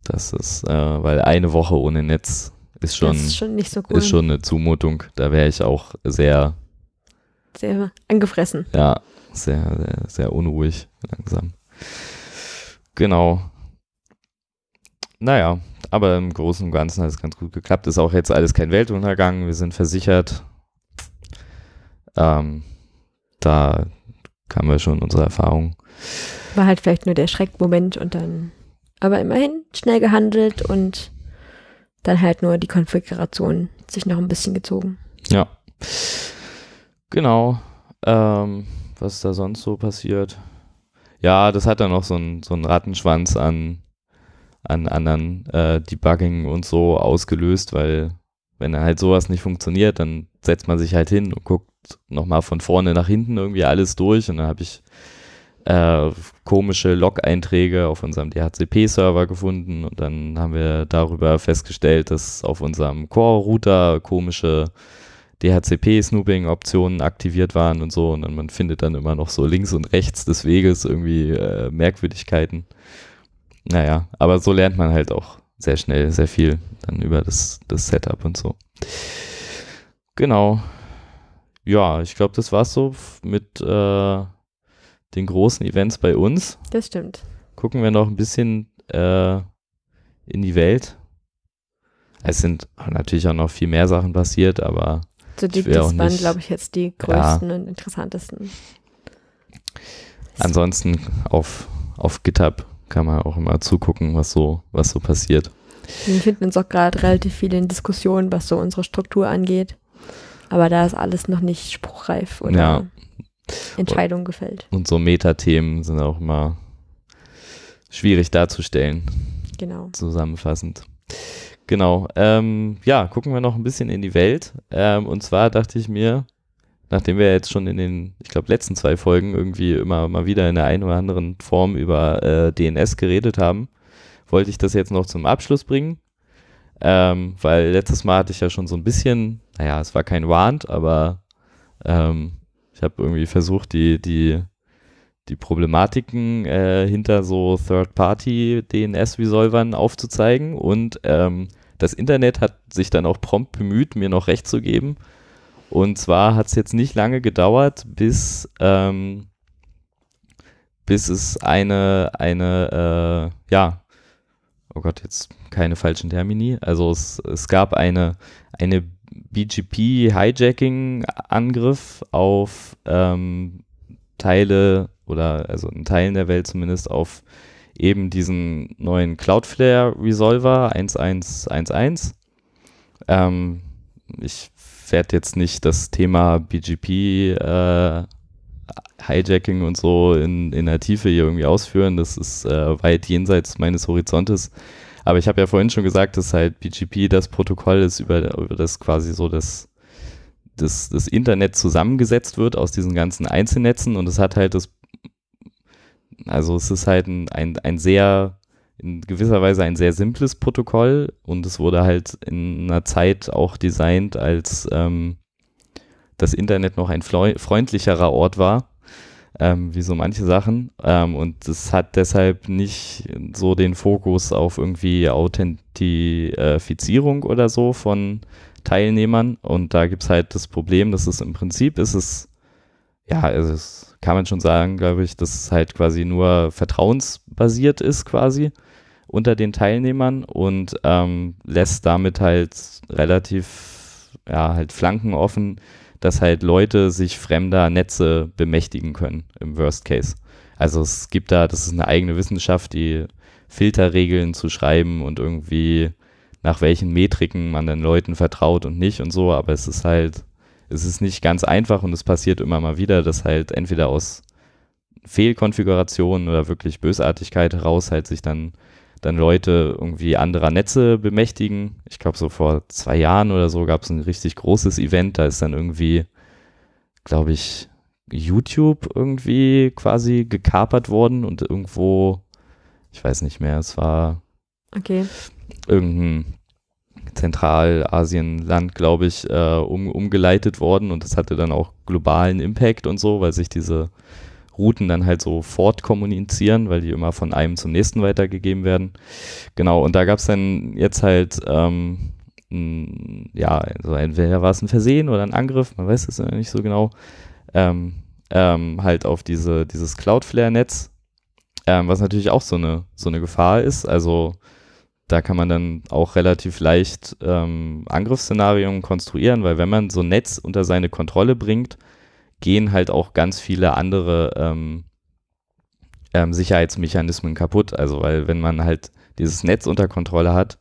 Das ist, äh, weil eine Woche ohne Netz ist schon, ist schon nicht so cool. Ist schon eine Zumutung. Da wäre ich auch sehr, sehr angefressen. Ja, sehr, sehr, sehr unruhig langsam. Genau. Naja, aber im Großen und Ganzen hat es ganz gut geklappt. Ist auch jetzt alles kein Weltuntergang. Wir sind versichert. Ähm, da haben wir schon unsere Erfahrung. War halt vielleicht nur der Schreckmoment und dann aber immerhin schnell gehandelt und dann halt nur die Konfiguration sich noch ein bisschen gezogen. Ja. Genau. Ähm, was ist da sonst so passiert? Ja, das hat dann noch so einen so Rattenschwanz an, an anderen äh, Debugging und so ausgelöst, weil wenn halt sowas nicht funktioniert, dann setzt man sich halt hin und guckt nochmal von vorne nach hinten irgendwie alles durch und dann habe ich äh, komische Log-Einträge auf unserem DHCP-Server gefunden und dann haben wir darüber festgestellt, dass auf unserem Core-Router komische DHCP-Snooping-Optionen aktiviert waren und so und dann man findet dann immer noch so links und rechts des Weges irgendwie äh, Merkwürdigkeiten. Naja, aber so lernt man halt auch sehr schnell sehr viel dann über das, das Setup und so. Genau. Ja, ich glaube, das war's so mit äh, den großen Events bei uns. Das stimmt. Gucken wir noch ein bisschen äh, in die Welt. Es sind natürlich auch noch viel mehr Sachen passiert, aber so die, das waren, glaube ich, jetzt die größten ja. und interessantesten. Ansonsten auf, auf GitHub kann man auch immer zugucken, was so, was so passiert. Wir finden uns auch gerade relativ viel in Diskussionen, was so unsere Struktur angeht. Aber da ist alles noch nicht spruchreif oder ja. Entscheidung gefällt. Und so Metathemen sind auch immer schwierig darzustellen. Genau. Zusammenfassend. Genau. Ähm, ja, gucken wir noch ein bisschen in die Welt. Ähm, und zwar dachte ich mir, nachdem wir jetzt schon in den, ich glaube, letzten zwei Folgen irgendwie immer mal wieder in der einen oder anderen Form über äh, DNS geredet haben, wollte ich das jetzt noch zum Abschluss bringen. Ähm, weil letztes Mal hatte ich ja schon so ein bisschen, naja, es war kein Warnt, aber ähm, ich habe irgendwie versucht, die, die, die Problematiken äh, hinter so Third-Party-DNS-Resolvern aufzuzeigen. Und ähm, das Internet hat sich dann auch prompt bemüht, mir noch recht zu geben. Und zwar hat es jetzt nicht lange gedauert, bis, ähm, bis es eine, eine, äh, ja, oh Gott, jetzt keine falschen Termini. Also es, es gab eine, eine BGP-Hijacking-Angriff auf ähm, Teile oder also in Teilen der Welt zumindest auf eben diesen neuen Cloudflare Resolver 1111. Ähm, ich werde jetzt nicht das Thema BGP äh, Hijacking und so in, in der Tiefe hier irgendwie ausführen. Das ist äh, weit jenseits meines Horizontes. Aber ich habe ja vorhin schon gesagt, dass halt BGP das Protokoll ist, über, über das quasi so das, das, das Internet zusammengesetzt wird aus diesen ganzen Einzelnetzen. Und es hat halt das, also es ist halt ein, ein, ein sehr, in gewisser Weise ein sehr simples Protokoll. Und es wurde halt in einer Zeit auch designt, als ähm, das Internet noch ein freundlicherer Ort war ähm, wie so manche Sachen. Ähm, und es hat deshalb nicht so den Fokus auf irgendwie Authentifizierung oder so von Teilnehmern. Und da gibt es halt das Problem, dass es im Prinzip ist es, ja, also es kann man schon sagen, glaube ich, dass es halt quasi nur vertrauensbasiert ist quasi unter den Teilnehmern und ähm, lässt damit halt relativ, ja, halt Flanken offen, dass halt Leute sich fremder Netze bemächtigen können im Worst Case. Also es gibt da, das ist eine eigene Wissenschaft, die Filterregeln zu schreiben und irgendwie nach welchen Metriken man den Leuten vertraut und nicht und so, aber es ist halt, es ist nicht ganz einfach und es passiert immer mal wieder, dass halt entweder aus Fehlkonfigurationen oder wirklich Bösartigkeit heraus halt sich dann dann Leute irgendwie anderer Netze bemächtigen. Ich glaube, so vor zwei Jahren oder so gab es ein richtig großes Event. Da ist dann irgendwie, glaube ich, YouTube irgendwie quasi gekapert worden und irgendwo, ich weiß nicht mehr, es war okay. irgendein Zentralasien-Land, glaube ich, äh, um, umgeleitet worden und das hatte dann auch globalen Impact und so, weil sich diese Routen dann halt so fortkommunizieren, weil die immer von einem zum nächsten weitergegeben werden. Genau, und da gab es dann jetzt halt, ähm, n, ja, also entweder war es ein Versehen oder ein Angriff, man weiß es nicht so genau, ähm, ähm, halt auf diese, dieses Cloudflare-Netz, ähm, was natürlich auch so eine, so eine Gefahr ist. Also da kann man dann auch relativ leicht ähm, Angriffsszenarien konstruieren, weil wenn man so ein Netz unter seine Kontrolle bringt, gehen halt auch ganz viele andere ähm, ähm, Sicherheitsmechanismen kaputt. Also weil wenn man halt dieses Netz unter Kontrolle hat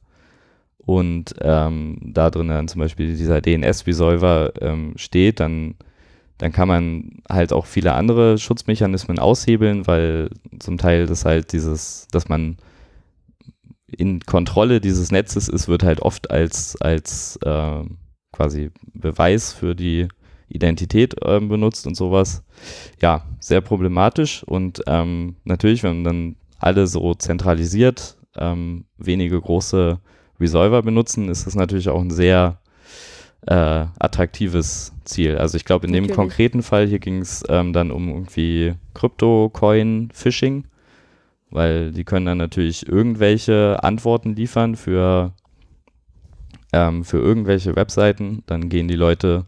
und ähm, da drin dann zum Beispiel dieser DNS-Resolver ähm, steht, dann, dann kann man halt auch viele andere Schutzmechanismen aushebeln, weil zum Teil das halt dieses, dass man in Kontrolle dieses Netzes ist, wird halt oft als, als äh, quasi Beweis für die Identität äh, benutzt und sowas. Ja, sehr problematisch und ähm, natürlich, wenn man dann alle so zentralisiert ähm, wenige große Resolver benutzen, ist das natürlich auch ein sehr äh, attraktives Ziel. Also ich glaube, in Natürlich. dem konkreten Fall hier ging es ähm, dann um irgendwie Crypto-Coin-Phishing, weil die können dann natürlich irgendwelche Antworten liefern für, ähm, für irgendwelche Webseiten. Dann gehen die Leute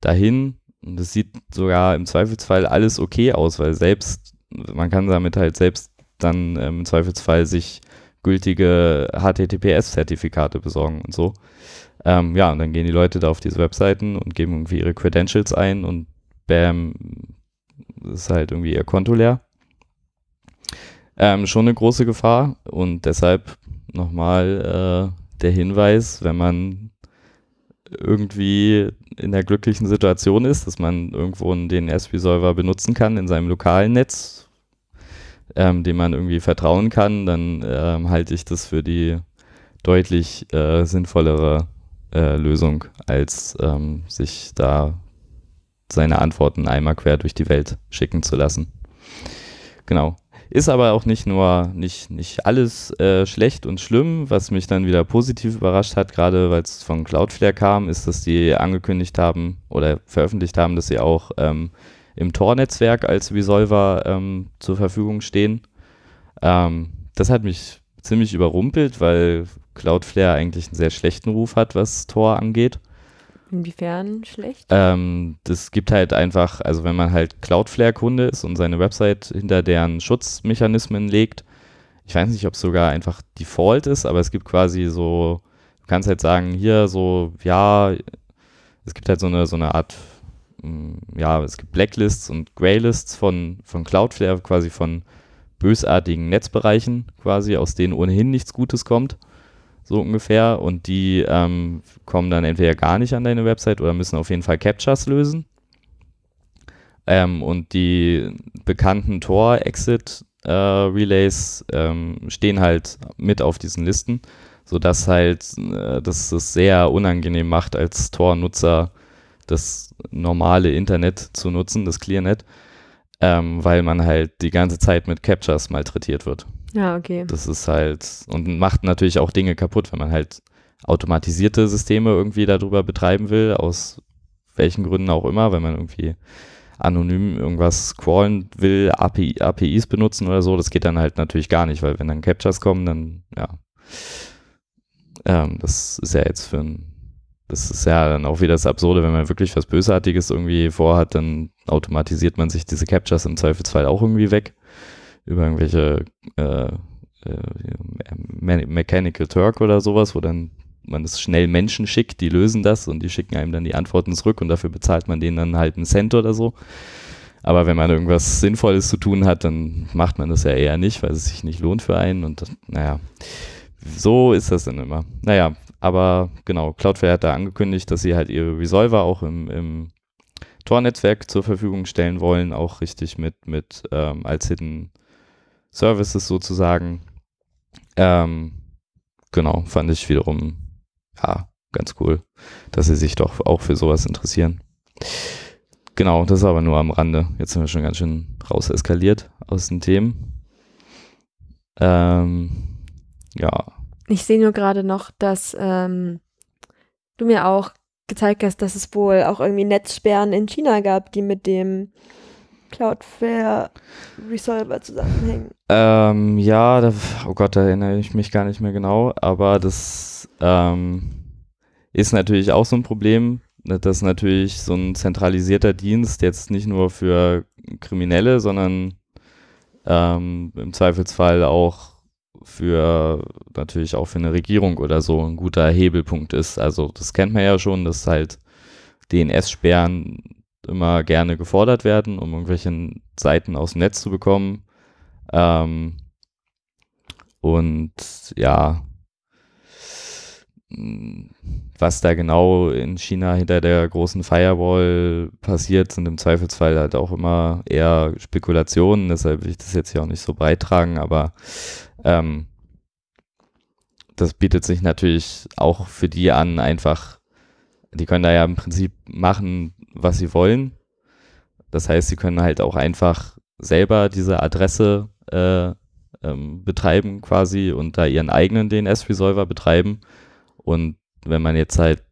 dahin es sieht sogar im Zweifelsfall alles okay aus, weil selbst, man kann damit halt selbst dann ähm, im Zweifelsfall sich gültige HTTPS-Zertifikate besorgen und so. Ähm, ja, und dann gehen die Leute da auf diese Webseiten und geben irgendwie ihre Credentials ein und bam, ist halt irgendwie ihr Konto leer. Ähm, schon eine große Gefahr und deshalb nochmal äh, der Hinweis, wenn man irgendwie in der glücklichen Situation ist, dass man irgendwo einen DNS-Resolver benutzen kann in seinem lokalen Netz, ähm, dem man irgendwie vertrauen kann, dann ähm, halte ich das für die deutlich äh, sinnvollere äh, Lösung, als ähm, sich da seine Antworten einmal quer durch die Welt schicken zu lassen. Genau. Ist aber auch nicht nur, nicht, nicht alles äh, schlecht und schlimm. Was mich dann wieder positiv überrascht hat, gerade weil es von Cloudflare kam, ist, dass die angekündigt haben oder veröffentlicht haben, dass sie auch ähm, im Tor-Netzwerk als Resolver ähm, zur Verfügung stehen. Ähm, das hat mich ziemlich überrumpelt, weil Cloudflare eigentlich einen sehr schlechten Ruf hat, was Tor angeht. Inwiefern schlecht? Ähm, das gibt halt einfach, also wenn man halt Cloudflare-Kunde ist und seine Website hinter deren Schutzmechanismen legt, ich weiß nicht, ob es sogar einfach Default ist, aber es gibt quasi so, du kannst halt sagen, hier so, ja, es gibt halt so eine, so eine Art, mm, ja, es gibt Blacklists und Graylists von, von Cloudflare, quasi von bösartigen Netzbereichen quasi, aus denen ohnehin nichts Gutes kommt so ungefähr. Und die ähm, kommen dann entweder gar nicht an deine Website oder müssen auf jeden Fall Captchas lösen. Ähm, und die bekannten Tor-Exit-Relays äh, ähm, stehen halt mit auf diesen Listen, sodass halt äh, das es sehr unangenehm macht, als Tor-Nutzer das normale Internet zu nutzen, das ClearNet, ähm, weil man halt die ganze Zeit mit Captchas malträtiert wird. Ja, okay. Das ist halt, und macht natürlich auch Dinge kaputt, wenn man halt automatisierte Systeme irgendwie darüber betreiben will, aus welchen Gründen auch immer, wenn man irgendwie anonym irgendwas crawlen will, API, APIs benutzen oder so, das geht dann halt natürlich gar nicht, weil wenn dann Captures kommen, dann, ja, ähm, das ist ja jetzt für ein, das ist ja dann auch wieder das Absurde, wenn man wirklich was Bösartiges irgendwie vorhat, dann automatisiert man sich diese Captures im Zweifelsfall auch irgendwie weg über irgendwelche äh, äh, Mechanical Turk oder sowas, wo dann man es schnell Menschen schickt, die lösen das und die schicken einem dann die Antworten zurück und dafür bezahlt man denen dann halt einen Cent oder so. Aber wenn man irgendwas Sinnvolles zu tun hat, dann macht man das ja eher nicht, weil es sich nicht lohnt für einen und das, naja, so ist das dann immer. Naja, aber genau, Cloudflare hat da angekündigt, dass sie halt ihre Resolver auch im, im Tor-Netzwerk zur Verfügung stellen wollen, auch richtig mit, mit ähm, als Hidden Services sozusagen. Ähm, genau, fand ich wiederum, ja, ganz cool, dass sie sich doch auch für sowas interessieren. Genau, das ist aber nur am Rande. Jetzt sind wir schon ganz schön raus eskaliert aus den Themen. Ähm, ja. Ich sehe nur gerade noch, dass ähm, du mir auch gezeigt hast, dass es wohl auch irgendwie Netzsperren in China gab, die mit dem Cloudflare Resolver zusammenhängen. Ähm, ja, da, oh Gott, da erinnere ich mich gar nicht mehr genau, aber das ähm, ist natürlich auch so ein Problem, ne, dass natürlich so ein zentralisierter Dienst jetzt nicht nur für Kriminelle, sondern ähm, im Zweifelsfall auch für natürlich auch für eine Regierung oder so ein guter Hebelpunkt ist. Also das kennt man ja schon, dass halt DNS-Sperren immer gerne gefordert werden, um irgendwelche Seiten aus dem Netz zu bekommen. Ähm, und ja, was da genau in China hinter der großen Firewall passiert, sind im Zweifelsfall halt auch immer eher Spekulationen, deshalb will ich das jetzt hier auch nicht so beitragen, aber ähm, das bietet sich natürlich auch für die an, einfach die können da ja im Prinzip machen, was sie wollen. Das heißt, sie können halt auch einfach selber diese Adresse äh, ähm, betreiben quasi und da ihren eigenen DNS-Resolver betreiben. Und wenn man jetzt halt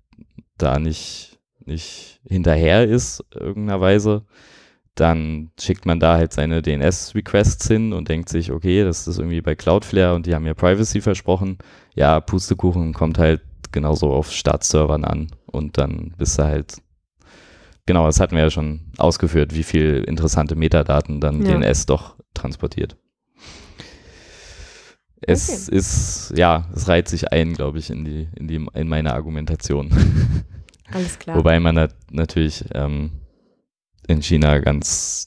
da nicht, nicht hinterher ist, irgendeiner Weise, dann schickt man da halt seine DNS-Requests hin und denkt sich, okay, das ist irgendwie bei Cloudflare und die haben ja Privacy versprochen. Ja, Pustekuchen kommt halt genauso auf Startservern an und dann bist du halt, genau, das hatten wir ja schon ausgeführt, wie viel interessante Metadaten dann ja. DNS doch transportiert. Es okay. ist, ja, es reiht sich ein, glaube ich, in die, in die, in meine Argumentation. Alles klar. Wobei man nat natürlich ähm, in China ganz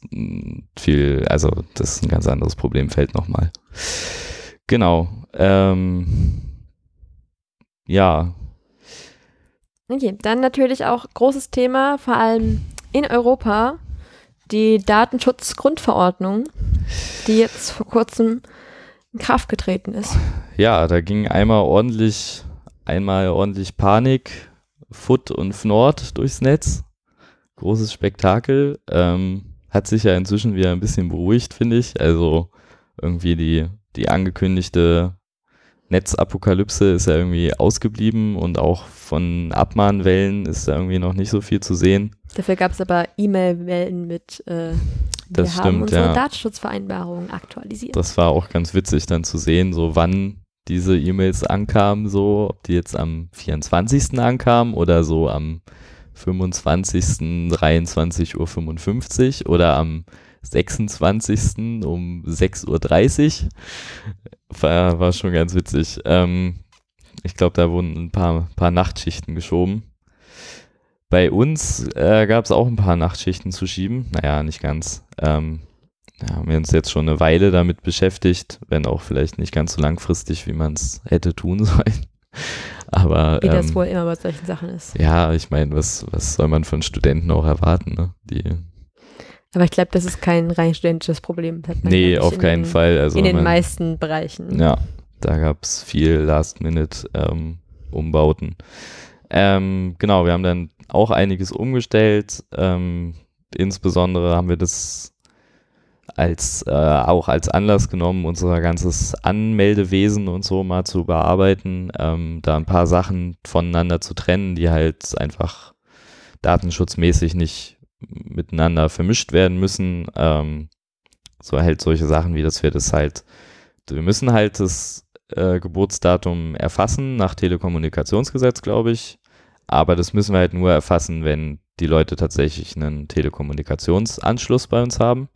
viel, also das ist ein ganz anderes Problemfeld nochmal. Genau. Ähm, ja. Okay, dann natürlich auch großes Thema, vor allem in Europa, die Datenschutzgrundverordnung, die jetzt vor kurzem in Kraft getreten ist. Ja, da ging einmal ordentlich, einmal ordentlich Panik, Foot und Fnord durchs Netz. Großes Spektakel. Ähm, hat sich ja inzwischen wieder ein bisschen beruhigt, finde ich. Also irgendwie die, die angekündigte Netzapokalypse ist ja irgendwie ausgeblieben und auch von Abmahnwellen ist da irgendwie noch nicht so viel zu sehen. Dafür gab es aber E-Mail-Wellen mit äh, das wir stimmt, haben unsere ja. Datenschutzvereinbarung aktualisiert. Das war auch ganz witzig dann zu sehen, so wann diese E-Mails ankamen, so, ob die jetzt am 24. ankamen oder so am 25. 23.55 Uhr oder am 26. um 6.30 Uhr. War, war schon ganz witzig. Ähm, ich glaube, da wurden ein paar, paar Nachtschichten geschoben. Bei uns äh, gab es auch ein paar Nachtschichten zu schieben. Naja, nicht ganz. Ähm, ja, haben wir uns jetzt schon eine Weile damit beschäftigt, wenn auch vielleicht nicht ganz so langfristig, wie man es hätte tun sollen. Aber wie ähm, das wohl immer bei solchen Sachen ist. Ja, ich meine, was, was soll man von Studenten auch erwarten? Ne? Die, aber ich glaube, das ist kein rein studentisches Problem. nee, auf keinen den, Fall. Also in den man, meisten Bereichen. Ja, da gab es viel Last-Minute-Umbauten. Ähm, genau, wir haben dann auch einiges umgestellt. Ähm, insbesondere haben wir das als äh, auch als Anlass genommen, unser ganzes Anmeldewesen und so mal zu bearbeiten, ähm, da ein paar Sachen voneinander zu trennen, die halt einfach datenschutzmäßig nicht miteinander vermischt werden müssen. Ähm, so halt solche Sachen wie, dass wir das halt, wir müssen halt das äh, Geburtsdatum erfassen nach Telekommunikationsgesetz, glaube ich. Aber das müssen wir halt nur erfassen, wenn die Leute tatsächlich einen Telekommunikationsanschluss bei uns haben.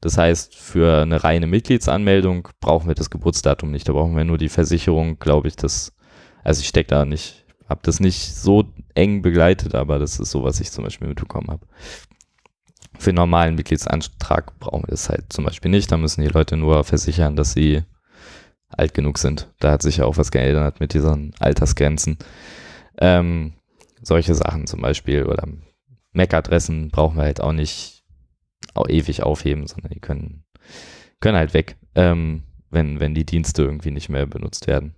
Das heißt, für eine reine Mitgliedsanmeldung brauchen wir das Geburtsdatum nicht. Da brauchen wir nur die Versicherung, glaube ich, das, also ich stecke da nicht, habe das nicht so eng begleitet, aber das ist so, was ich zum Beispiel mitbekommen habe. Für einen normalen Mitgliedsantrag brauchen wir das halt zum Beispiel nicht. Da müssen die Leute nur versichern, dass sie alt genug sind. Da hat sich ja auch was geändert mit diesen Altersgrenzen. Ähm, solche Sachen zum Beispiel oder MAC-Adressen brauchen wir halt auch nicht auch ewig aufheben, sondern die können, können halt weg, ähm, wenn, wenn die Dienste irgendwie nicht mehr benutzt werden.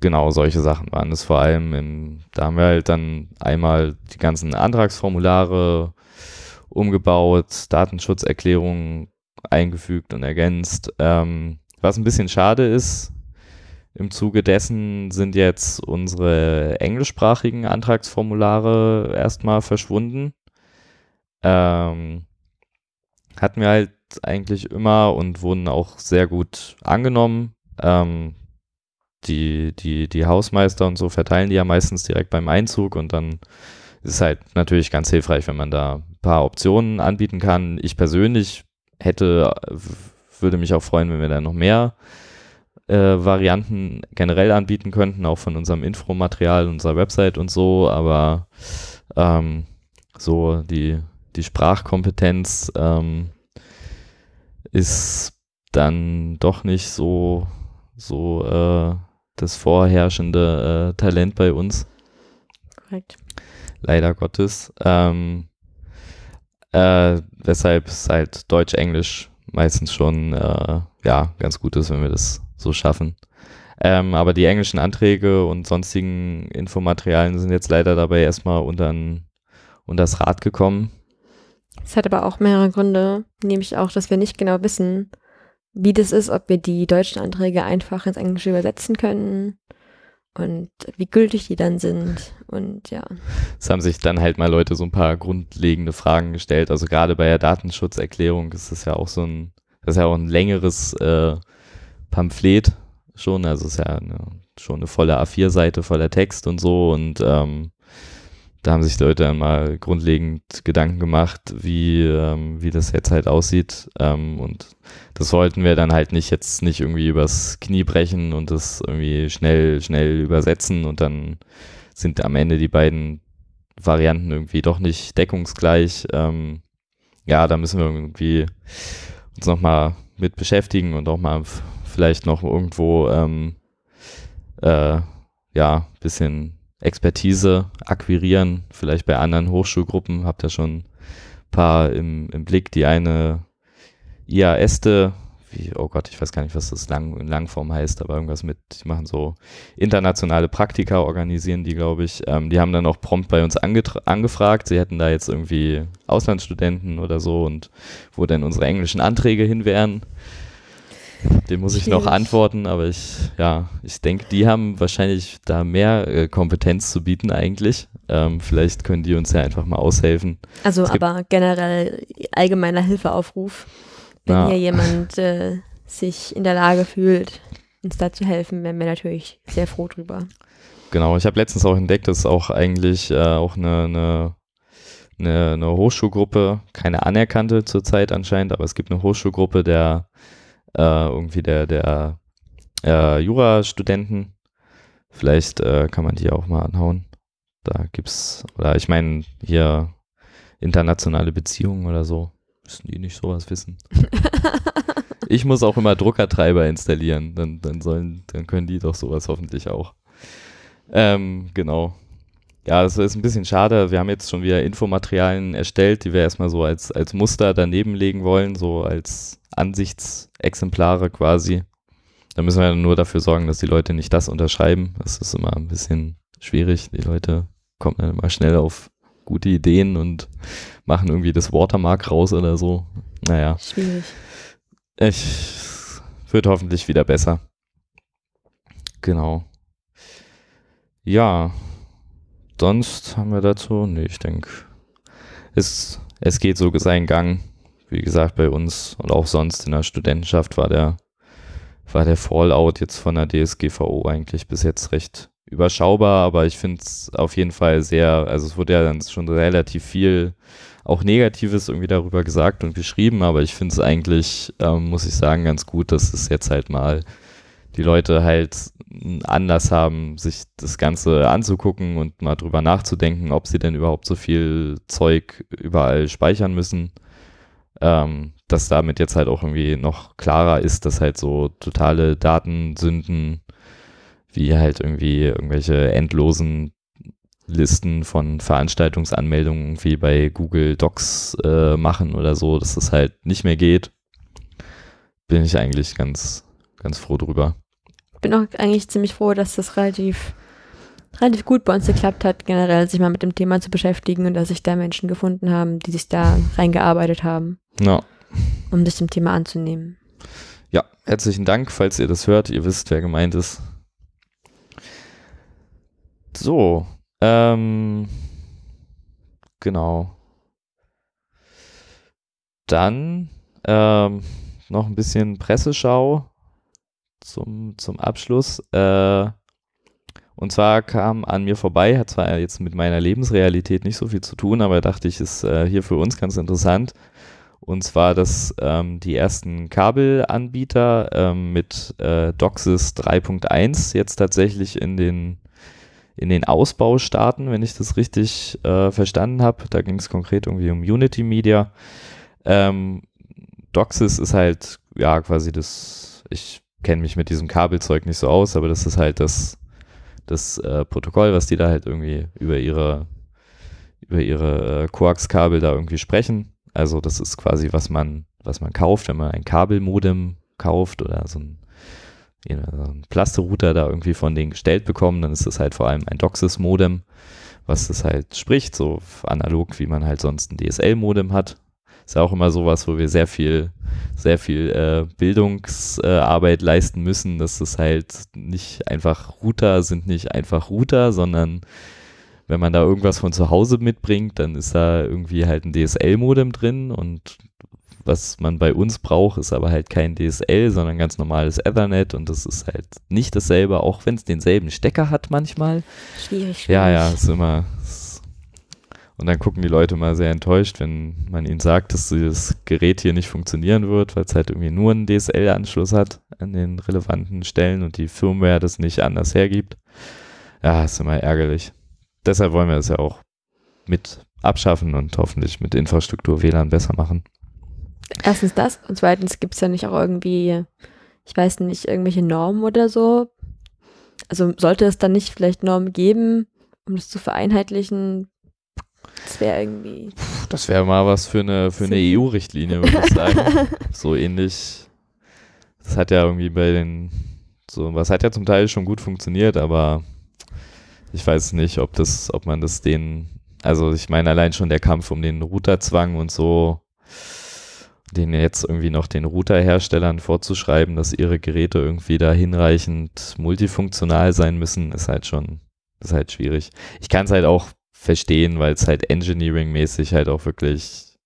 Genau, solche Sachen waren es vor allem. Im, da haben wir halt dann einmal die ganzen Antragsformulare umgebaut, Datenschutzerklärungen eingefügt und ergänzt. Ähm, was ein bisschen schade ist, im Zuge dessen sind jetzt unsere englischsprachigen Antragsformulare erstmal verschwunden. Ähm, hatten wir halt eigentlich immer und wurden auch sehr gut angenommen. Ähm, die, die, die Hausmeister und so verteilen die ja meistens direkt beim Einzug und dann ist halt natürlich ganz hilfreich, wenn man da paar Optionen anbieten kann. Ich persönlich hätte, würde mich auch freuen, wenn wir da noch mehr äh, Varianten generell anbieten könnten, auch von unserem Infomaterial, unserer Website und so, aber ähm, so die, die Sprachkompetenz ähm, ist dann doch nicht so, so äh, das vorherrschende äh, Talent bei uns. Korrekt. Leider Gottes. Ähm, äh, weshalb es halt Deutsch-Englisch meistens schon äh, ja ganz gut ist, wenn wir das so schaffen. Ähm, aber die englischen Anträge und sonstigen Infomaterialien sind jetzt leider dabei erstmal unter, unter das Rad gekommen. Es hat aber auch mehrere Gründe, nämlich auch, dass wir nicht genau wissen, wie das ist, ob wir die deutschen Anträge einfach ins Englische übersetzen können und wie gültig die dann sind und ja. Es haben sich dann halt mal Leute so ein paar grundlegende Fragen gestellt. Also gerade bei der Datenschutzerklärung ist es ja auch so ein, das ist ja auch ein längeres äh, Pamphlet schon, also es ist ja eine, schon eine volle A4-Seite voller Text und so und ähm, da haben sich Leute mal grundlegend Gedanken gemacht, wie, ähm, wie das jetzt halt aussieht. Ähm, und das sollten wir dann halt nicht jetzt nicht irgendwie übers Knie brechen und das irgendwie schnell, schnell übersetzen und dann sind am Ende die beiden Varianten irgendwie doch nicht deckungsgleich. Ähm, ja, da müssen wir irgendwie uns nochmal mit beschäftigen und auch mal vielleicht noch irgendwo ähm, äh, ja, bisschen Expertise akquirieren, vielleicht bei anderen Hochschulgruppen, habt ihr schon ein paar im, im Blick. Die eine IASte, wie, oh Gott, ich weiß gar nicht, was das lang, in Langform heißt, aber irgendwas mit, die machen so internationale Praktika, organisieren die, glaube ich. Ähm, die haben dann auch prompt bei uns angefragt, sie hätten da jetzt irgendwie Auslandsstudenten oder so und wo denn unsere englischen Anträge hin wären. Dem muss ich noch antworten, aber ich, ja, ich denke, die haben wahrscheinlich da mehr äh, Kompetenz zu bieten eigentlich. Ähm, vielleicht können die uns ja einfach mal aushelfen. Also aber generell allgemeiner Hilfeaufruf, wenn ja. hier jemand äh, sich in der Lage fühlt, uns da zu helfen, wären wir natürlich sehr froh drüber. Genau, ich habe letztens auch entdeckt, dass auch eigentlich äh, auch eine, eine eine, eine Hochschulgruppe, keine anerkannte zurzeit anscheinend, aber es gibt eine Hochschulgruppe der äh, irgendwie der, der äh, Jurastudenten. Vielleicht äh, kann man die auch mal anhauen. Da gibt's, oder ich meine, hier internationale Beziehungen oder so. Müssen die nicht sowas wissen? ich muss auch immer Druckertreiber installieren. Dann, dann sollen, dann können die doch sowas hoffentlich auch. Ähm, genau. Ja, das ist ein bisschen schade. Wir haben jetzt schon wieder Infomaterialien erstellt, die wir erstmal so als, als Muster daneben legen wollen, so als Ansichtsexemplare quasi. Da müssen wir nur dafür sorgen, dass die Leute nicht das unterschreiben. Das ist immer ein bisschen schwierig. Die Leute kommen dann immer schnell auf gute Ideen und machen irgendwie das Watermark raus oder so. Naja. Schwierig. Ich wird hoffentlich wieder besser. Genau. Ja, sonst haben wir dazu, nee, ich denke, es, es geht so seinen Gang. Wie gesagt, bei uns und auch sonst in der Studentenschaft war der, war der Fallout jetzt von der DSGVO eigentlich bis jetzt recht überschaubar, aber ich finde es auf jeden Fall sehr, also es wurde ja dann schon relativ viel auch Negatives irgendwie darüber gesagt und geschrieben, aber ich finde es eigentlich, ähm, muss ich sagen, ganz gut, dass es jetzt halt mal die Leute halt einen Anlass haben, sich das Ganze anzugucken und mal drüber nachzudenken, ob sie denn überhaupt so viel Zeug überall speichern müssen. Ähm, dass damit jetzt halt auch irgendwie noch klarer ist, dass halt so totale Datensünden wie halt irgendwie irgendwelche endlosen Listen von Veranstaltungsanmeldungen wie bei Google Docs äh, machen oder so, dass das halt nicht mehr geht, bin ich eigentlich ganz, ganz froh drüber bin auch eigentlich ziemlich froh, dass das relativ, relativ gut bei uns geklappt hat, generell sich mal mit dem Thema zu beschäftigen und dass sich da Menschen gefunden haben, die sich da reingearbeitet haben. Ja. Um sich dem Thema anzunehmen. Ja, herzlichen Dank, falls ihr das hört. Ihr wisst, wer gemeint ist. So, ähm, genau. Dann ähm, noch ein bisschen Presseschau zum, zum Abschluss. Äh, und zwar kam an mir vorbei, hat zwar jetzt mit meiner Lebensrealität nicht so viel zu tun, aber dachte ich, ist äh, hier für uns ganz interessant. Und zwar, dass ähm, die ersten Kabelanbieter ähm, mit äh, DOCSIS 3.1 jetzt tatsächlich in den, in den Ausbau starten, wenn ich das richtig äh, verstanden habe. Da ging es konkret irgendwie um Unity Media. Ähm, DOCSIS ist halt ja quasi das, ich kenne mich mit diesem Kabelzeug nicht so aus, aber das ist halt das, das äh, Protokoll, was die da halt irgendwie über ihre, über ihre äh, Koax-Kabel da irgendwie sprechen. Also das ist quasi, was man, was man kauft, wenn man ein Kabelmodem kauft oder so ein, einen Plaste-Router da irgendwie von denen gestellt bekommen, dann ist das halt vor allem ein DOCSIS-Modem, was das halt spricht, so analog wie man halt sonst ein DSL-Modem hat. Ist ja auch immer sowas, wo wir sehr viel, sehr viel äh, Bildungsarbeit äh, leisten müssen, dass es halt nicht einfach Router sind, nicht einfach Router, sondern wenn man da irgendwas von zu Hause mitbringt, dann ist da irgendwie halt ein DSL-Modem drin und was man bei uns braucht, ist aber halt kein DSL, sondern ganz normales Ethernet und das ist halt nicht dasselbe, auch wenn es denselben Stecker hat manchmal. Schwierig, schwierig. Ja, ja, ist immer. und dann gucken die Leute mal sehr enttäuscht, wenn man ihnen sagt, dass das Gerät hier nicht funktionieren wird, weil es halt irgendwie nur einen DSL-Anschluss hat an den relevanten Stellen und die Firmware das nicht anders hergibt. Ja, ist immer ärgerlich. Deshalb wollen wir das ja auch mit abschaffen und hoffentlich mit Infrastruktur WLAN besser machen. Erstens das und zweitens gibt es ja nicht auch irgendwie, ich weiß nicht, irgendwelche Normen oder so. Also sollte es dann nicht vielleicht Normen geben, um das zu vereinheitlichen? Das wäre irgendwie. Das wäre mal was für eine, für eine EU-Richtlinie, würde ich sagen. so ähnlich. Das hat ja irgendwie bei den, so, was hat ja zum Teil schon gut funktioniert, aber ich weiß nicht, ob das, ob man das den, also ich meine allein schon der Kampf um den Routerzwang und so, den jetzt irgendwie noch den Routerherstellern vorzuschreiben, dass ihre Geräte irgendwie da hinreichend multifunktional sein müssen, ist halt schon, ist halt schwierig. Ich kann es halt auch verstehen, weil es halt engineering-mäßig halt auch wirklich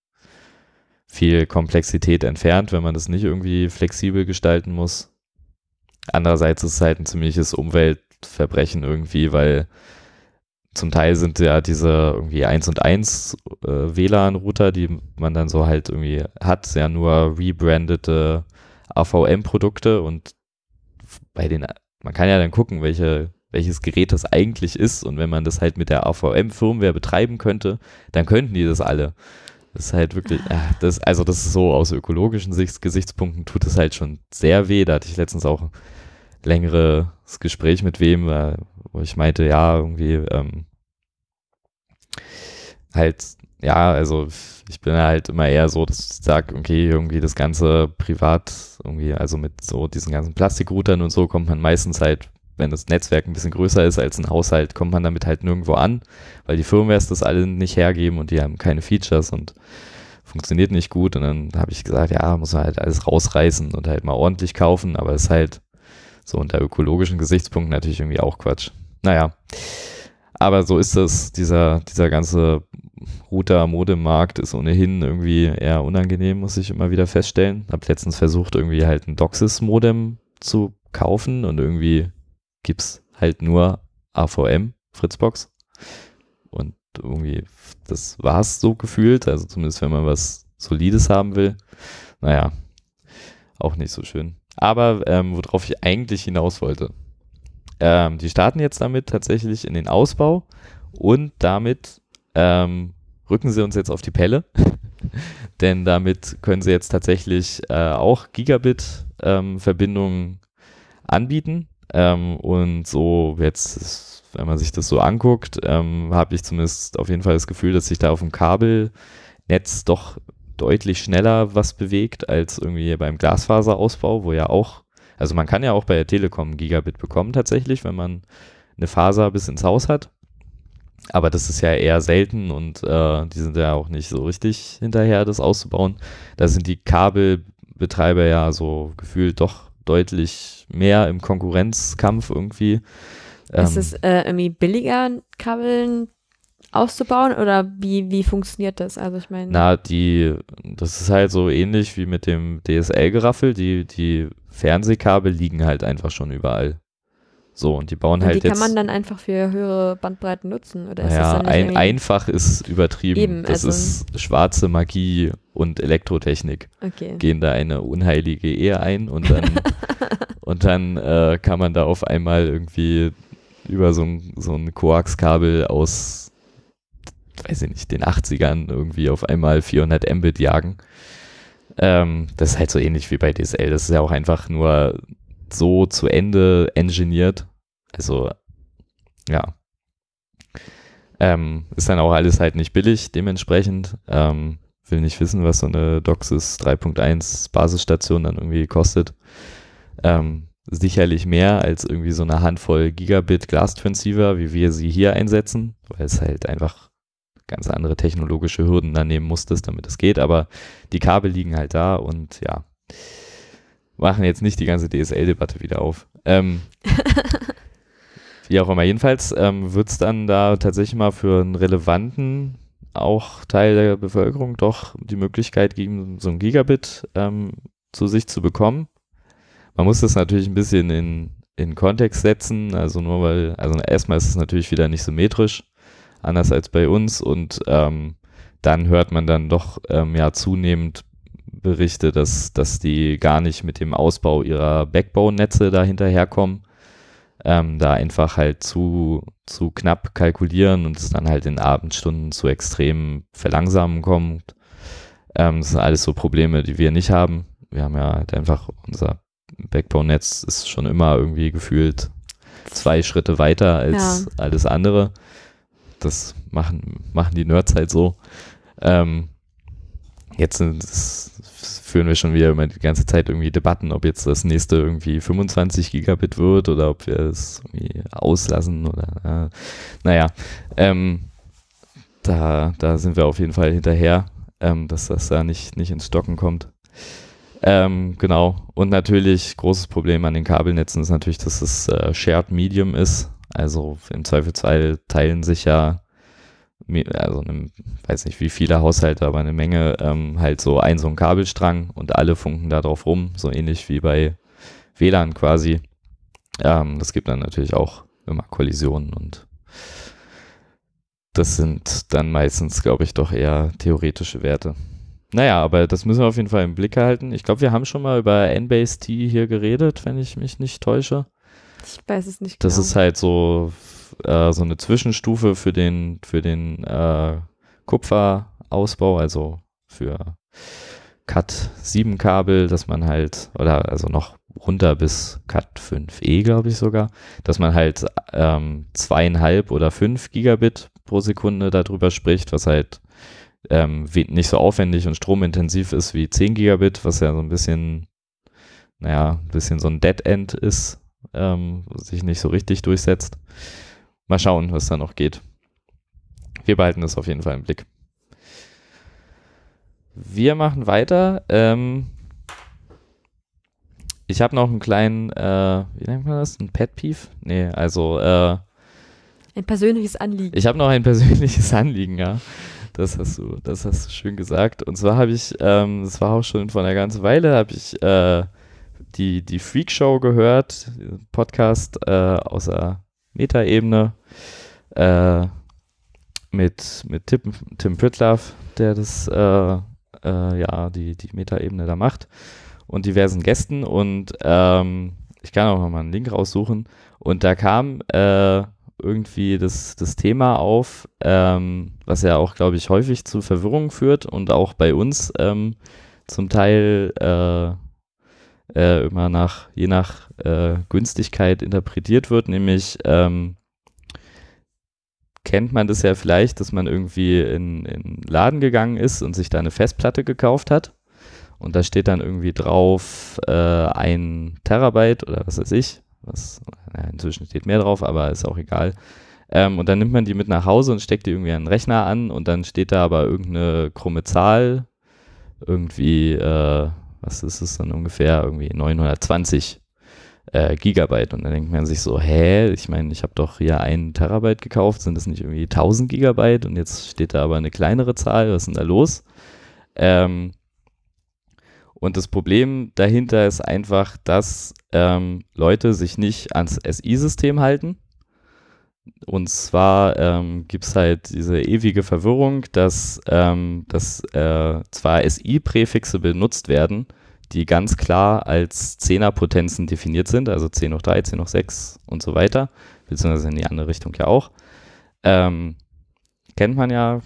viel Komplexität entfernt, wenn man das nicht irgendwie flexibel gestalten muss. Andererseits ist es halt ein ziemliches Umweltverbrechen irgendwie, weil zum Teil sind ja diese irgendwie 1 und 1 äh, WLAN-Router, die man dann so halt irgendwie hat, ja nur rebrandete AVM-Produkte und bei den, man kann ja dann gucken, welche, welches Gerät das eigentlich ist und wenn man das halt mit der AVM-Firmware betreiben könnte, dann könnten die das alle. Das ist halt wirklich, äh, das, also das ist so aus ökologischen Sicht, Gesichtspunkten tut es halt schon sehr weh. Da hatte ich letztens auch ein längeres Gespräch mit wem, äh, wo ich meinte, ja, irgendwie, ähm, halt, ja, also ich bin halt immer eher so, dass ich sage, okay, irgendwie das Ganze privat, irgendwie, also mit so diesen ganzen Plastikroutern und so kommt man meistens halt, wenn das Netzwerk ein bisschen größer ist als ein Haushalt, kommt man damit halt nirgendwo an, weil die Firmwares das alle nicht hergeben und die haben keine Features und funktioniert nicht gut. Und dann habe ich gesagt, ja, muss man halt alles rausreißen und halt mal ordentlich kaufen, aber es ist halt so unter ökologischen Gesichtspunkten natürlich irgendwie auch Quatsch. Naja. Aber so ist das, dieser, dieser ganze Router-Modemarkt ist ohnehin irgendwie eher unangenehm, muss ich immer wieder feststellen. Hab letztens versucht, irgendwie halt ein DOCSIS-Modem zu kaufen und irgendwie gibt's halt nur AVM, Fritzbox. Und irgendwie, das war's so gefühlt, also zumindest wenn man was Solides haben will. Naja, auch nicht so schön. Aber ähm, worauf ich eigentlich hinaus wollte, ähm, die starten jetzt damit tatsächlich in den Ausbau und damit ähm, rücken sie uns jetzt auf die Pelle. Denn damit können sie jetzt tatsächlich äh, auch Gigabit-Verbindungen ähm, anbieten. Ähm, und so jetzt, wenn man sich das so anguckt, ähm, habe ich zumindest auf jeden Fall das Gefühl, dass sich da auf dem Kabelnetz doch deutlich schneller was bewegt als irgendwie beim Glasfaserausbau, wo ja auch also man kann ja auch bei der Telekom Gigabit bekommen tatsächlich, wenn man eine Faser bis ins Haus hat. Aber das ist ja eher selten und äh, die sind ja auch nicht so richtig hinterher, das auszubauen. Da sind die Kabelbetreiber ja so gefühlt doch deutlich mehr im Konkurrenzkampf irgendwie. Ist ähm, es äh, irgendwie billiger, Kabeln auszubauen oder wie, wie funktioniert das? Also ich meine. Na, die, das ist halt so ähnlich wie mit dem DSL-Geraffel. Die, die Fernsehkabel liegen halt einfach schon überall. So, und die bauen und halt die jetzt. Die kann man dann einfach für höhere Bandbreiten nutzen, oder ist ja, das dann ein, einfach ist übertrieben. Eben, das also ist schwarze Magie und Elektrotechnik. Okay. Gehen da eine unheilige Ehe ein und dann, und dann äh, kann man da auf einmal irgendwie über so ein, so ein Koaxkabel aus, weiß ich nicht, den 80ern irgendwie auf einmal 400 Mbit jagen. Ähm, das ist halt so ähnlich wie bei DSL. Das ist ja auch einfach nur so zu Ende engineert. Also, ja. Ähm, ist dann auch alles halt nicht billig, dementsprechend. Ähm, will nicht wissen, was so eine DOCSIS 3.1 Basisstation dann irgendwie kostet. Ähm, sicherlich mehr als irgendwie so eine Handvoll Gigabit Glastransceiver, wie wir sie hier einsetzen, weil es halt einfach ganz andere technologische Hürden da nehmen musstest, damit es geht. Aber die Kabel liegen halt da und ja, machen jetzt nicht die ganze DSL-Debatte wieder auf. Ähm, wie auch immer. Jedenfalls ähm, wird es dann da tatsächlich mal für einen relevanten auch Teil der Bevölkerung doch die Möglichkeit geben, so ein Gigabit ähm, zu sich zu bekommen. Man muss das natürlich ein bisschen in, in Kontext setzen, also nur weil, also erstmal ist es natürlich wieder nicht symmetrisch, anders als bei uns und ähm, dann hört man dann doch ähm, ja zunehmend Berichte, dass, dass die gar nicht mit dem Ausbau ihrer Backbone-Netze da hinterherkommen, ähm, da einfach halt zu, zu knapp kalkulieren und es dann halt in Abendstunden zu extremen Verlangsamen kommt. Ähm, das sind alles so Probleme, die wir nicht haben. Wir haben ja halt einfach unser Backbone-Netz ist schon immer irgendwie gefühlt zwei Schritte weiter als ja. alles andere. Das machen, machen die Nerds halt so. Ähm, jetzt führen wir schon wieder die ganze Zeit irgendwie Debatten, ob jetzt das nächste irgendwie 25 Gigabit wird oder ob wir es irgendwie auslassen oder äh, naja, ähm, da, da sind wir auf jeden Fall hinterher, ähm, dass das da nicht, nicht ins Stocken kommt. Ähm, genau. Und natürlich, großes Problem an den Kabelnetzen ist natürlich, dass es äh, Shared Medium ist. Also im Zweifelsfall teilen sich ja, also eine, weiß nicht wie viele Haushalte, aber eine Menge, ähm, halt so ein so ein Kabelstrang und alle funken da drauf rum, so ähnlich wie bei WLAN quasi. Ähm, das gibt dann natürlich auch immer Kollisionen und das sind dann meistens, glaube ich, doch eher theoretische Werte. Naja, aber das müssen wir auf jeden Fall im Blick halten. Ich glaube, wir haben schon mal über N-Base-T hier geredet, wenn ich mich nicht täusche. Ich weiß es nicht Das genau. ist halt so, äh, so eine Zwischenstufe für den, für den äh, Kupferausbau, also für Cat 7 Kabel, dass man halt, oder also noch runter bis Cat 5e, glaube ich sogar, dass man halt ähm, zweieinhalb oder fünf Gigabit pro Sekunde darüber spricht, was halt ähm, nicht so aufwendig und stromintensiv ist wie 10 Gigabit, was ja so ein bisschen, naja, ein bisschen so ein Dead End ist, ähm, sich nicht so richtig durchsetzt. Mal schauen, was da noch geht. Wir behalten das auf jeden Fall im Blick. Wir machen weiter. Ähm, ich habe noch einen kleinen, äh, wie nennt man das? Ein Pet Peeve? Nee, also äh, ein persönliches Anliegen. Ich habe noch ein persönliches Anliegen, ja. Das hast du, das hast du schön gesagt. Und zwar habe ich, ähm, das war auch schon vor einer ganzen Weile, habe ich äh, die, die Freak Show gehört, Podcast äh, außer Metaebene äh, mit, mit Tim, Tim Pritlaff, der das, äh, äh, ja, die, die Metaebene da macht und diversen Gästen und ähm, ich kann auch noch mal einen Link raussuchen und da kam äh, irgendwie das, das Thema auf, ähm, was ja auch, glaube ich, häufig zu Verwirrung führt und auch bei uns ähm, zum Teil äh, immer nach, je nach äh, Günstigkeit interpretiert wird, nämlich ähm, kennt man das ja vielleicht, dass man irgendwie in, in Laden gegangen ist und sich da eine Festplatte gekauft hat. Und da steht dann irgendwie drauf äh, ein Terabyte oder was weiß ich, was, ja, inzwischen steht mehr drauf, aber ist auch egal. Ähm, und dann nimmt man die mit nach Hause und steckt die irgendwie an den Rechner an und dann steht da aber irgendeine krumme Zahl, irgendwie, äh, was ist es dann ungefähr, irgendwie 920 äh, Gigabyte. Und dann denkt man sich so, hä, ich meine, ich habe doch hier einen Terabyte gekauft, sind das nicht irgendwie 1000 Gigabyte und jetzt steht da aber eine kleinere Zahl, was ist denn da los? Ähm, und das Problem dahinter ist einfach, dass ähm, Leute sich nicht ans SI-System halten. Und zwar ähm, gibt es halt diese ewige Verwirrung, dass, ähm, dass äh, zwar SI-Präfixe benutzt werden, die ganz klar als Zehnerpotenzen definiert sind, also 10 hoch 3, 10 hoch 6 und so weiter, beziehungsweise in die andere Richtung ja auch. Ähm, kennt man ja,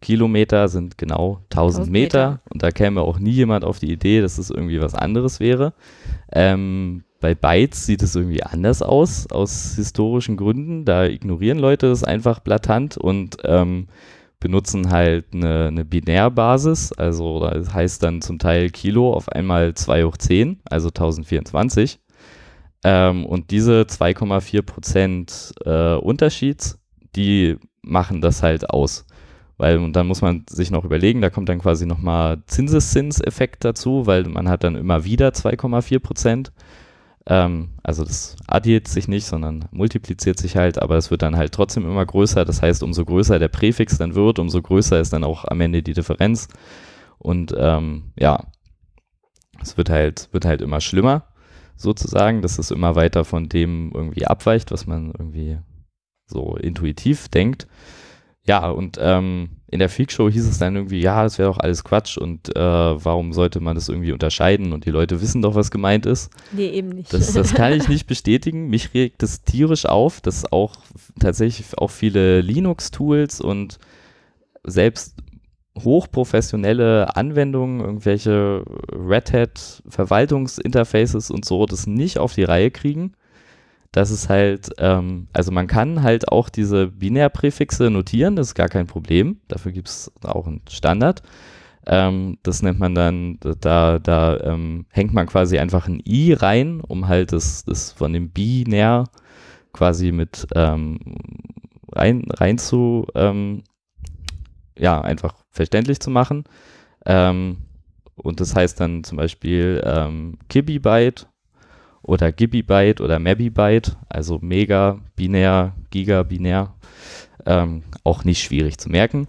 Kilometer sind genau 1000 Meter. Meter. und da käme auch nie jemand auf die Idee, dass es irgendwie was anderes wäre. Ähm, bei Bytes sieht es irgendwie anders aus, aus historischen Gründen. Da ignorieren Leute das einfach blatant und ähm, benutzen halt eine, eine Binärbasis. Also das heißt dann zum Teil Kilo auf einmal 2 hoch 10, also 1024. Ähm, und diese 2,4 Prozent äh, Unterschieds, die machen das halt aus. Weil, und dann muss man sich noch überlegen, da kommt dann quasi nochmal Zinseszinseffekt dazu, weil man hat dann immer wieder 2,4 Prozent. Ähm, also das addiert sich nicht, sondern multipliziert sich halt, aber es wird dann halt trotzdem immer größer. Das heißt, umso größer der Präfix dann wird, umso größer ist dann auch am Ende die Differenz. Und ähm, ja, es wird halt, wird halt immer schlimmer, sozusagen, dass es immer weiter von dem irgendwie abweicht, was man irgendwie so intuitiv denkt. Ja, und ähm, in der Freakshow hieß es dann irgendwie, ja, das wäre doch alles Quatsch und äh, warum sollte man das irgendwie unterscheiden und die Leute wissen doch, was gemeint ist. Nee, eben nicht. Das, das kann ich nicht bestätigen. Mich regt das tierisch auf, dass auch tatsächlich auch viele Linux-Tools und selbst hochprofessionelle Anwendungen, irgendwelche Red Hat Verwaltungsinterfaces und so, das nicht auf die Reihe kriegen dass es halt, ähm, also man kann halt auch diese Binärpräfixe notieren, das ist gar kein Problem. Dafür gibt es auch einen Standard. Ähm, das nennt man dann, da, da ähm, hängt man quasi einfach ein i rein, um halt das, das von dem Binär quasi mit ähm, rein, rein zu, ähm, ja, einfach verständlich zu machen. Ähm, und das heißt dann zum Beispiel ähm, Kibibyte oder Gibibyte oder Mebibyte, also Mega, Binär, Giga, Binär, ähm, auch nicht schwierig zu merken.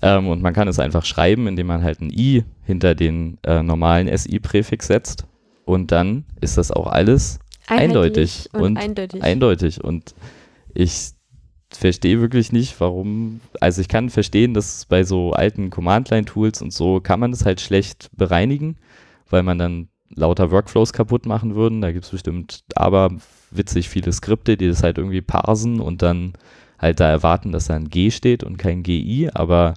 Ähm, und man kann es einfach schreiben, indem man halt ein i hinter den äh, normalen SI-Präfix setzt. Und dann ist das auch alles eindeutig und, und eindeutig. eindeutig. Und ich verstehe wirklich nicht, warum. Also ich kann verstehen, dass bei so alten Command-Line-Tools und so kann man das halt schlecht bereinigen, weil man dann lauter Workflows kaputt machen würden. Da gibt es bestimmt aber witzig viele Skripte, die das halt irgendwie parsen und dann halt da erwarten, dass da ein G steht und kein GI. Aber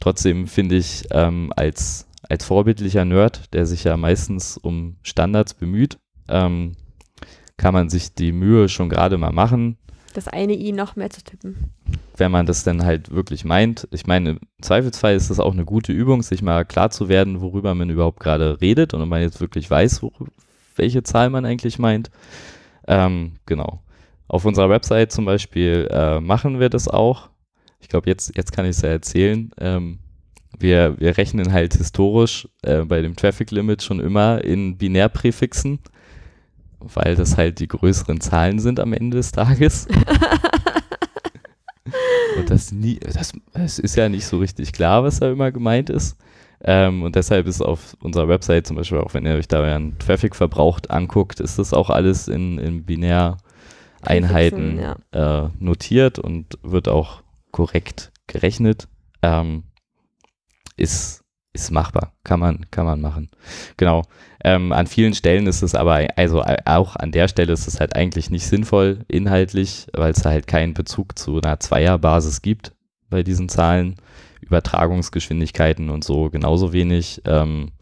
trotzdem finde ich ähm, als, als vorbildlicher Nerd, der sich ja meistens um Standards bemüht, ähm, kann man sich die Mühe schon gerade mal machen, das eine I noch mehr zu tippen. Wenn man das dann halt wirklich meint. Ich meine, im Zweifelsfall ist das auch eine gute Übung, sich mal klar zu werden, worüber man überhaupt gerade redet und ob man jetzt wirklich weiß, worüber, welche Zahl man eigentlich meint. Ähm, genau. Auf unserer Website zum Beispiel äh, machen wir das auch. Ich glaube, jetzt, jetzt kann ich es ja erzählen. Ähm, wir, wir rechnen halt historisch äh, bei dem Traffic Limit schon immer in Binärpräfixen weil das halt die größeren Zahlen sind am Ende des Tages. und das, nie, das, das ist ja nicht so richtig klar, was da immer gemeint ist. Ähm, und deshalb ist auf unserer Website zum Beispiel, auch wenn ihr euch da euren Traffic verbraucht anguckt, ist das auch alles in, in Binäreinheiten ja. äh, notiert und wird auch korrekt gerechnet. Ähm, ist ist machbar, kann man, kann man machen. Genau. Ähm, an vielen Stellen ist es aber, also auch an der Stelle ist es halt eigentlich nicht sinnvoll inhaltlich, weil es halt keinen Bezug zu einer Zweierbasis gibt bei diesen Zahlen. Übertragungsgeschwindigkeiten und so genauso wenig. Ähm,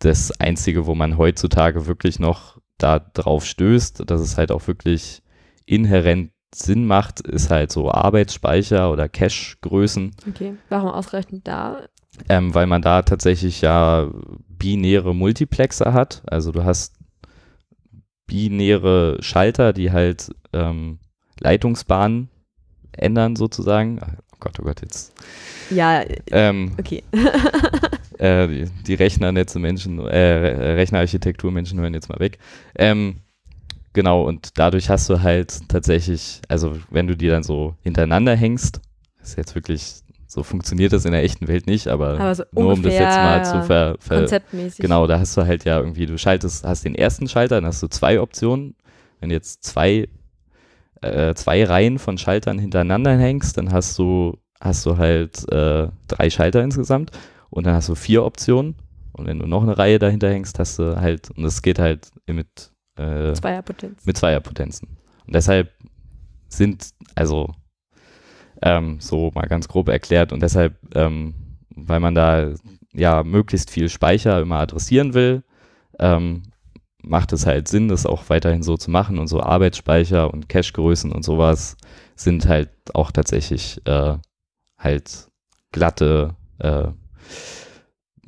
das Einzige, wo man heutzutage wirklich noch da drauf stößt, dass es halt auch wirklich inhärent Sinn macht, ist halt so Arbeitsspeicher oder Cache-Größen. Okay, warum ausgerechnet da? Ähm, weil man da tatsächlich ja binäre Multiplexer hat. Also du hast binäre Schalter, die halt ähm, Leitungsbahnen ändern sozusagen. Oh Gott, oh Gott, jetzt. Ja, ähm, okay. äh, die, die Rechnernetze Menschen, äh, Rechnerarchitektur-Menschen hören jetzt mal weg. Ähm, genau, und dadurch hast du halt tatsächlich, also wenn du die dann so hintereinander hängst, ist jetzt wirklich so funktioniert das in der echten Welt nicht, aber, aber so nur um das jetzt mal zu ver, ver konzeptmäßig. Genau, da hast du halt ja irgendwie, du schaltest, hast den ersten Schalter, dann hast du zwei Optionen. Wenn du jetzt zwei, äh, zwei Reihen von Schaltern hintereinander hängst, dann hast du, hast du halt äh, drei Schalter insgesamt und dann hast du vier Optionen. Und wenn du noch eine Reihe dahinter hängst, hast du halt, und das geht halt mit äh, Zweierpotenzen. Mit Zweierpotenzen. Und deshalb sind, also ähm, so mal ganz grob erklärt. Und deshalb, ähm, weil man da ja möglichst viel Speicher immer adressieren will, ähm, macht es halt Sinn, das auch weiterhin so zu machen. Und so Arbeitsspeicher und Cache-Größen und sowas sind halt auch tatsächlich äh, halt glatte äh,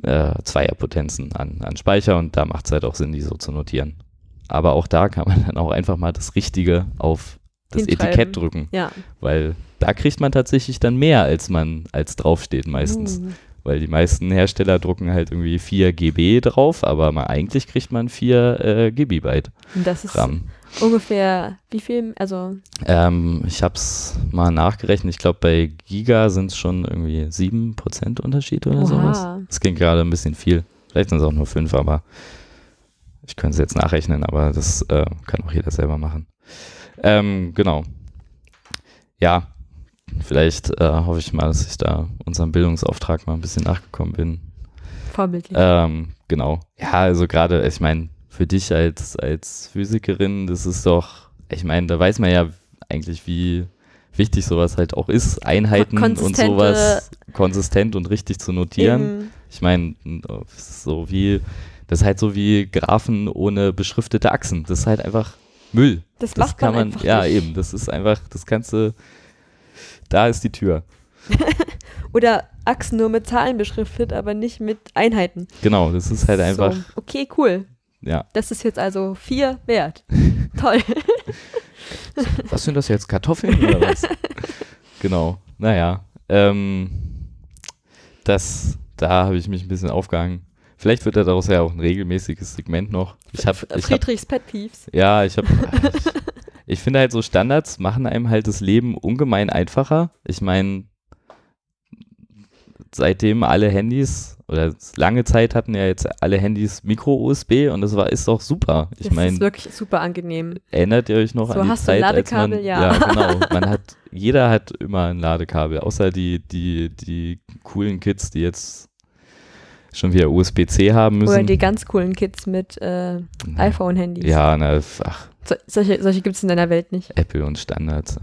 äh, Zweierpotenzen an, an Speicher und da macht es halt auch Sinn, die so zu notieren. aber auch da kann man dann auch einfach mal das Richtige auf das. Etikett drücken, Ja. weil da kriegt man tatsächlich dann mehr, als man als draufsteht meistens. Uh. Weil die meisten Hersteller drucken halt irgendwie 4 GB drauf, aber mal eigentlich kriegt man 4 äh, Gigabyte Und das ist RAM. ungefähr wie viel? Also Ähm, ich habe es mal nachgerechnet. Ich glaube, bei Giga sind es schon irgendwie 7% Unterschied oder Oha. sowas. Das klingt gerade ein bisschen viel. Vielleicht sind es auch nur 5, aber ich könnte es jetzt nachrechnen, aber das äh, kann auch jeder selber machen. Ähm, genau. Ja, vielleicht äh, hoffe ich mal, dass ich da unserem Bildungsauftrag mal ein bisschen nachgekommen bin. vorbildlich. Ähm, genau. Ja, also gerade, ich meine, für dich als, als Physikerin, das ist doch, ich meine, da weiß man ja eigentlich, wie wichtig sowas halt auch ist, Einheiten und sowas konsistent und richtig zu notieren. Ich meine, so wie, das ist halt so wie Graphen ohne beschriftete Achsen. Das ist halt einfach Müll. das, Das macht kann man, man, ja nicht. eben, das ist einfach, das kannst du, da ist die Tür. Oder Achsen nur mit Zahlen beschriftet, aber nicht mit Einheiten. Genau, das ist halt einfach, So, okay, cool. ja. Das ist jetzt also vier wert. Toll. Was sind das jetzt, Kartoffeln oder was? genau, naja. Ähm, das, da habe ich mich ein bisschen aufgehangen. Vielleicht wird da daraus ja auch ein regelmäßiges Segment noch. Ich habe, ich hab, Friedrichs Pet Peeves. ja, ich habe, ich, finde halt so Standards machen einem halt das Leben ungemein einfacher. Ich meine, seitdem alle Handys oder lange Zeit hatten ja jetzt alle Handys Micro-USB und das war ist doch super. Ich das ist meine, wirklich super angenehm. Erinnert ihr euch noch So, an die hast du ein Zeit, als man Ladekabel? Ja. genau, man hat jeder hat immer ein Ladekabel, außer die die die coolen Kids, die jetzt schon wieder USB-C haben müssen. Oder die ganz coolen Kids mit äh, iPhone-Handys. Ja, na, ach, So, solche solche gibt es in deiner Welt nicht. Apple und Standards.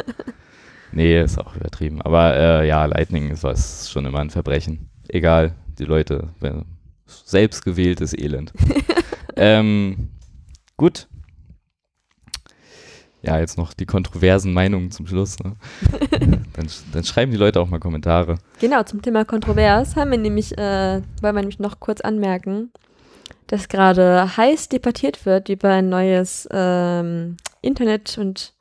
nee, ist auch übertrieben. Aber äh, ja, Lightning ist was schon immer ein Verbrechen. Egal, die Leute, selbstgewähltes Elend. ähm, gut. Ja, jetzt noch die kontroversen Meinungen zum Schluss. Ne? dann, dann schreiben die Leute auch mal Kommentare. Genau, zum Thema Kontrovers haben wir nämlich, äh, wollen wir nämlich noch kurz anmerken, dass gerade heiß debattiert wird über ein neues ähm, Internet- und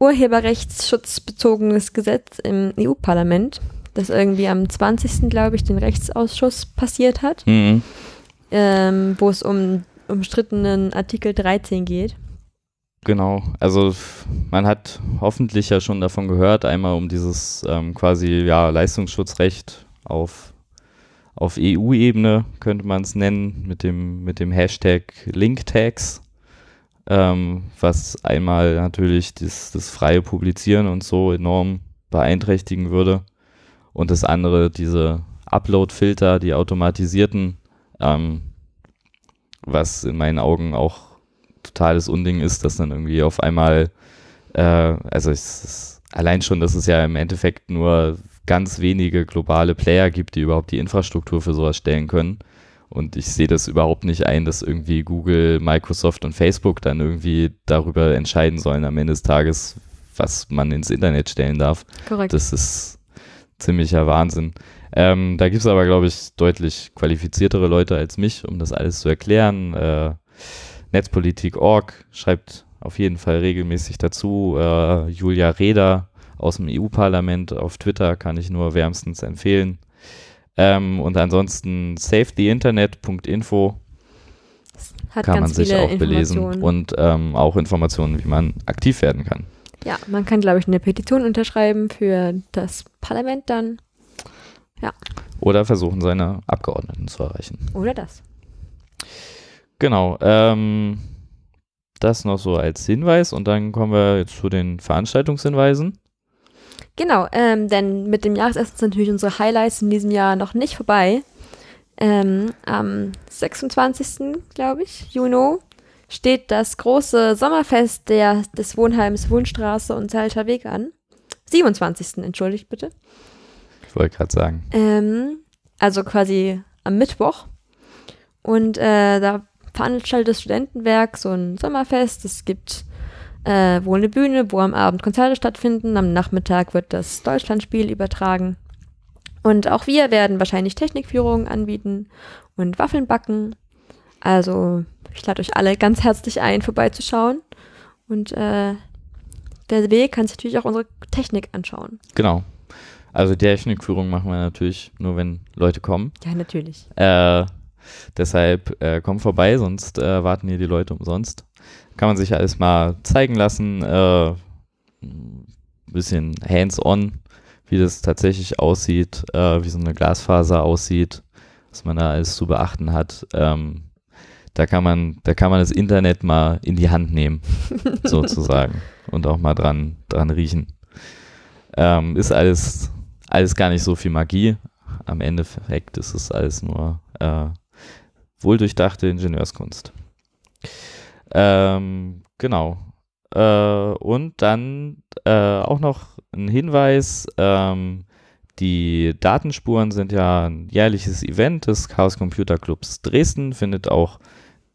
urheberrechtsschutzbezogenes Gesetz im EU-Parlament, das irgendwie am 20. glaube ich den Rechtsausschuss passiert hat, Mhm. ähm, wo es um umstrittenen Artikel 13 geht. Genau, also man hat hoffentlich ja schon davon gehört, einmal um dieses ähm, quasi ja, Leistungsschutzrecht auf, auf EU-Ebene, könnte man es nennen, mit dem, mit dem Hashtag Linktags, ähm, was einmal natürlich das, das freie Publizieren und so enorm beeinträchtigen würde. Und das andere diese Upload-Filter, die automatisierten, ähm, was in meinen Augen auch totales Unding ist, dass dann irgendwie auf einmal, äh, also es ist allein schon, dass es ja im Endeffekt nur ganz wenige globale Player gibt, die überhaupt die Infrastruktur für sowas stellen können. Und ich sehe das überhaupt nicht ein, dass irgendwie Google, Microsoft und Facebook dann irgendwie darüber entscheiden sollen am Ende des Tages, was man ins Internet stellen darf. Korrekt. Das ist ziemlicher Wahnsinn. Ähm, da gibt es aber, glaube ich, deutlich qualifiziertere Leute als mich, um das alles zu erklären. Äh, Netzpolitik.org schreibt auf jeden Fall regelmäßig dazu. Äh, Julia Reda aus dem EU-Parlament auf Twitter kann ich nur wärmstens empfehlen. Ähm, und ansonsten safetyinternet.info Hat kann man sich auch belesen und ähm, auch Informationen, wie man aktiv werden kann. Ja, man kann, glaube ich, eine Petition unterschreiben für das Parlament dann. Oder versuchen, seine Abgeordneten zu erreichen. Oder das. Genau. Ähm, das noch so als Hinweis und dann kommen wir jetzt zu den Veranstaltungshinweisen. Genau, ähm, denn mit dem Jahresessen sind natürlich unsere Highlights in diesem Jahr noch nicht vorbei. Ähm, am 26. glaube ich, Juni, steht das große Sommerfest der, des Wohnheims Wohnstraße und Zelter Weg an. 27. entschuldigt bitte. Ich wollte gerade sagen. Ähm, also quasi am Mittwoch. Und äh, da veranstaltet das Studentenwerk so ein Sommerfest. Es gibt äh, wohl eine Bühne, wo am Abend Konzerte stattfinden. Am Nachmittag wird das Deutschlandspiel übertragen. Und auch wir werden wahrscheinlich Technikführungen anbieten und Waffeln backen. Also Ich lade euch alle ganz herzlich ein, vorbeizuschauen. Und äh, wer will, kann sich natürlich auch unsere Technik anschauen. Genau. Also die Technikführung machen wir natürlich nur, wenn Leute kommen. Ja, natürlich. Äh, deshalb äh, kommt vorbei, sonst äh, warten hier die Leute umsonst. Kann man sich alles mal zeigen lassen. Äh, ein bisschen hands-on, wie das tatsächlich aussieht, äh, wie so eine Glasfaser aussieht, was man da alles zu beachten hat. Ähm, da kann man, da kann man das Internet mal in die Hand nehmen, sozusagen. Und auch mal dran, dran riechen. Ähm, ist alles alles gar nicht so viel Magie. Am Endeffekt ist es alles nur äh, wohldurchdachte Ingenieurskunst. Ähm, genau. Äh, und dann äh, auch noch ein Hinweis. Ähm, die Datenspuren sind ja ein jährliches Event des Chaos Computer Clubs Dresden, findet auch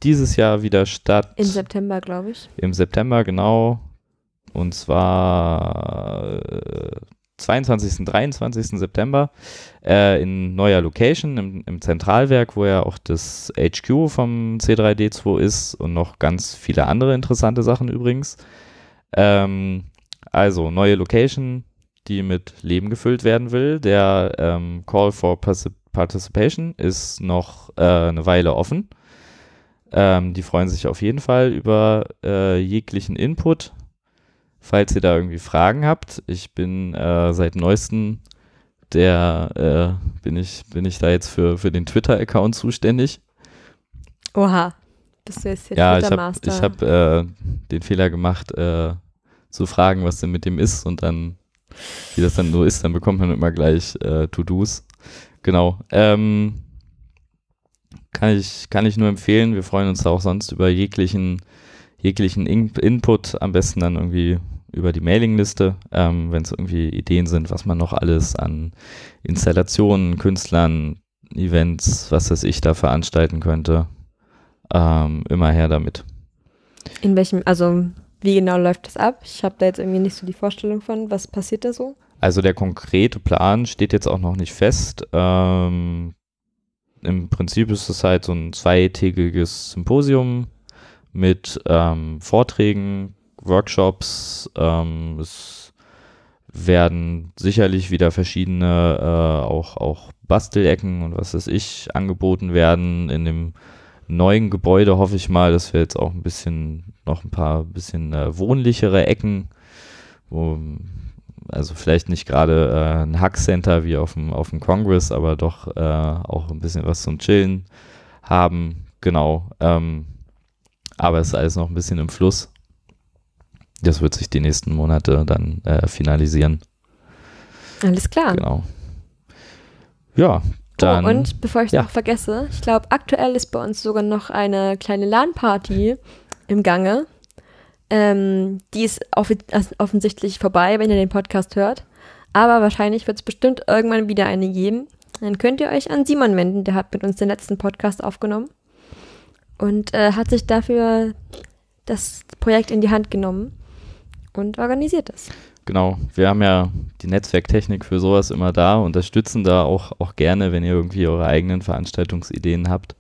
dieses Jahr wieder statt. Im September, glaube ich. Im September, genau. Und zwar äh, 22. und 23. September äh, in neuer Location im, im, Zentralwerk, wo ja auch das HQ vom C3D2 ist und noch ganz viele andere interessante Sachen übrigens. Ähm, also neue Location, die mit Leben gefüllt werden will. Der ähm, Call for Participation ist noch äh, eine Weile offen. Ähm, die freuen sich auf jeden Fall über äh, jeglichen Input falls ihr da irgendwie Fragen habt. Ich bin äh, seit neuestem der, äh, bin ich, bin ich da jetzt für, für den Twitter-Account zuständig. Oha, bist du jetzt hier Ja, ich habe ich hab, äh, den Fehler gemacht, äh, zu fragen, was denn mit dem ist und dann, wie das dann so ist, dann bekommt man immer gleich äh, To-Dos. Genau. Ähm, kann ich, kann ich nur empfehlen. Wir freuen uns auch sonst über jeglichen, jeglichen In Input. Am besten dann irgendwie über die Mailingliste, ähm, wenn es irgendwie Ideen sind, was man noch alles an Installationen, Künstlern, Events, was weiß ich, da veranstalten könnte. Ähm, immer her damit. In welchem, also wie genau läuft das ab? Ich habe da jetzt irgendwie nicht so die Vorstellung von. Was passiert da so? Also der konkrete Plan steht jetzt auch noch nicht fest. Ähm, Im Prinzip ist es halt so ein zweitägiges Symposium mit ähm, Vorträgen, Workshops. Ähm, es werden sicherlich wieder verschiedene äh, auch, auch Bastelecken und was weiß ich angeboten werden. In dem neuen Gebäude hoffe ich mal, dass wir jetzt auch ein bisschen, noch ein paar bisschen äh, wohnlichere Ecken, wo also vielleicht nicht gerade äh, ein Hack-Center wie auf dem, auf dem Congress, aber doch äh, auch ein bisschen was zum Chillen haben. Genau. Ähm, aber es ist alles noch ein bisschen im Fluss. Das wird sich die nächsten Monate dann äh, finalisieren. Alles klar. Genau. Ja, dann. Oh, und bevor ich ja. noch vergesse, ich glaube, aktuell ist bei uns sogar noch eine kleine LAN-Party im Gange. Ähm, die ist off offensichtlich vorbei, wenn ihr den Podcast hört. Aber wahrscheinlich wird es bestimmt irgendwann wieder eine geben. Dann könnt ihr euch an Simon wenden, der hat mit uns den letzten Podcast aufgenommen und äh, hat sich dafür das Projekt in die Hand genommen und organisiert das. Genau, wir haben ja die Netzwerktechnik für sowas immer da, unterstützen da auch, auch gerne, wenn ihr irgendwie eure eigenen Veranstaltungsideen habt.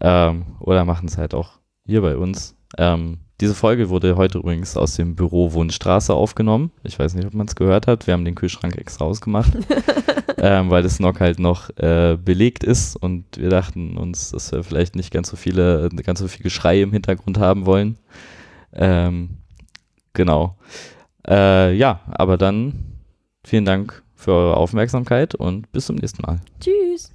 Ähm, oder machen es halt auch hier bei uns. Ähm, diese Folge wurde heute übrigens aus dem Büro Wundstraße aufgenommen. Ich weiß nicht, ob man es gehört hat. Wir haben den Kühlschrank extra ausgemacht, ähm, weil das Nock halt noch äh, belegt ist und wir dachten uns, dass wir vielleicht nicht ganz so viele, ganz so viel Geschrei im Hintergrund haben wollen. Ähm, Genau. Äh, ja, aber dann vielen Dank für eure Aufmerksamkeit und bis zum nächsten Mal. Tschüss.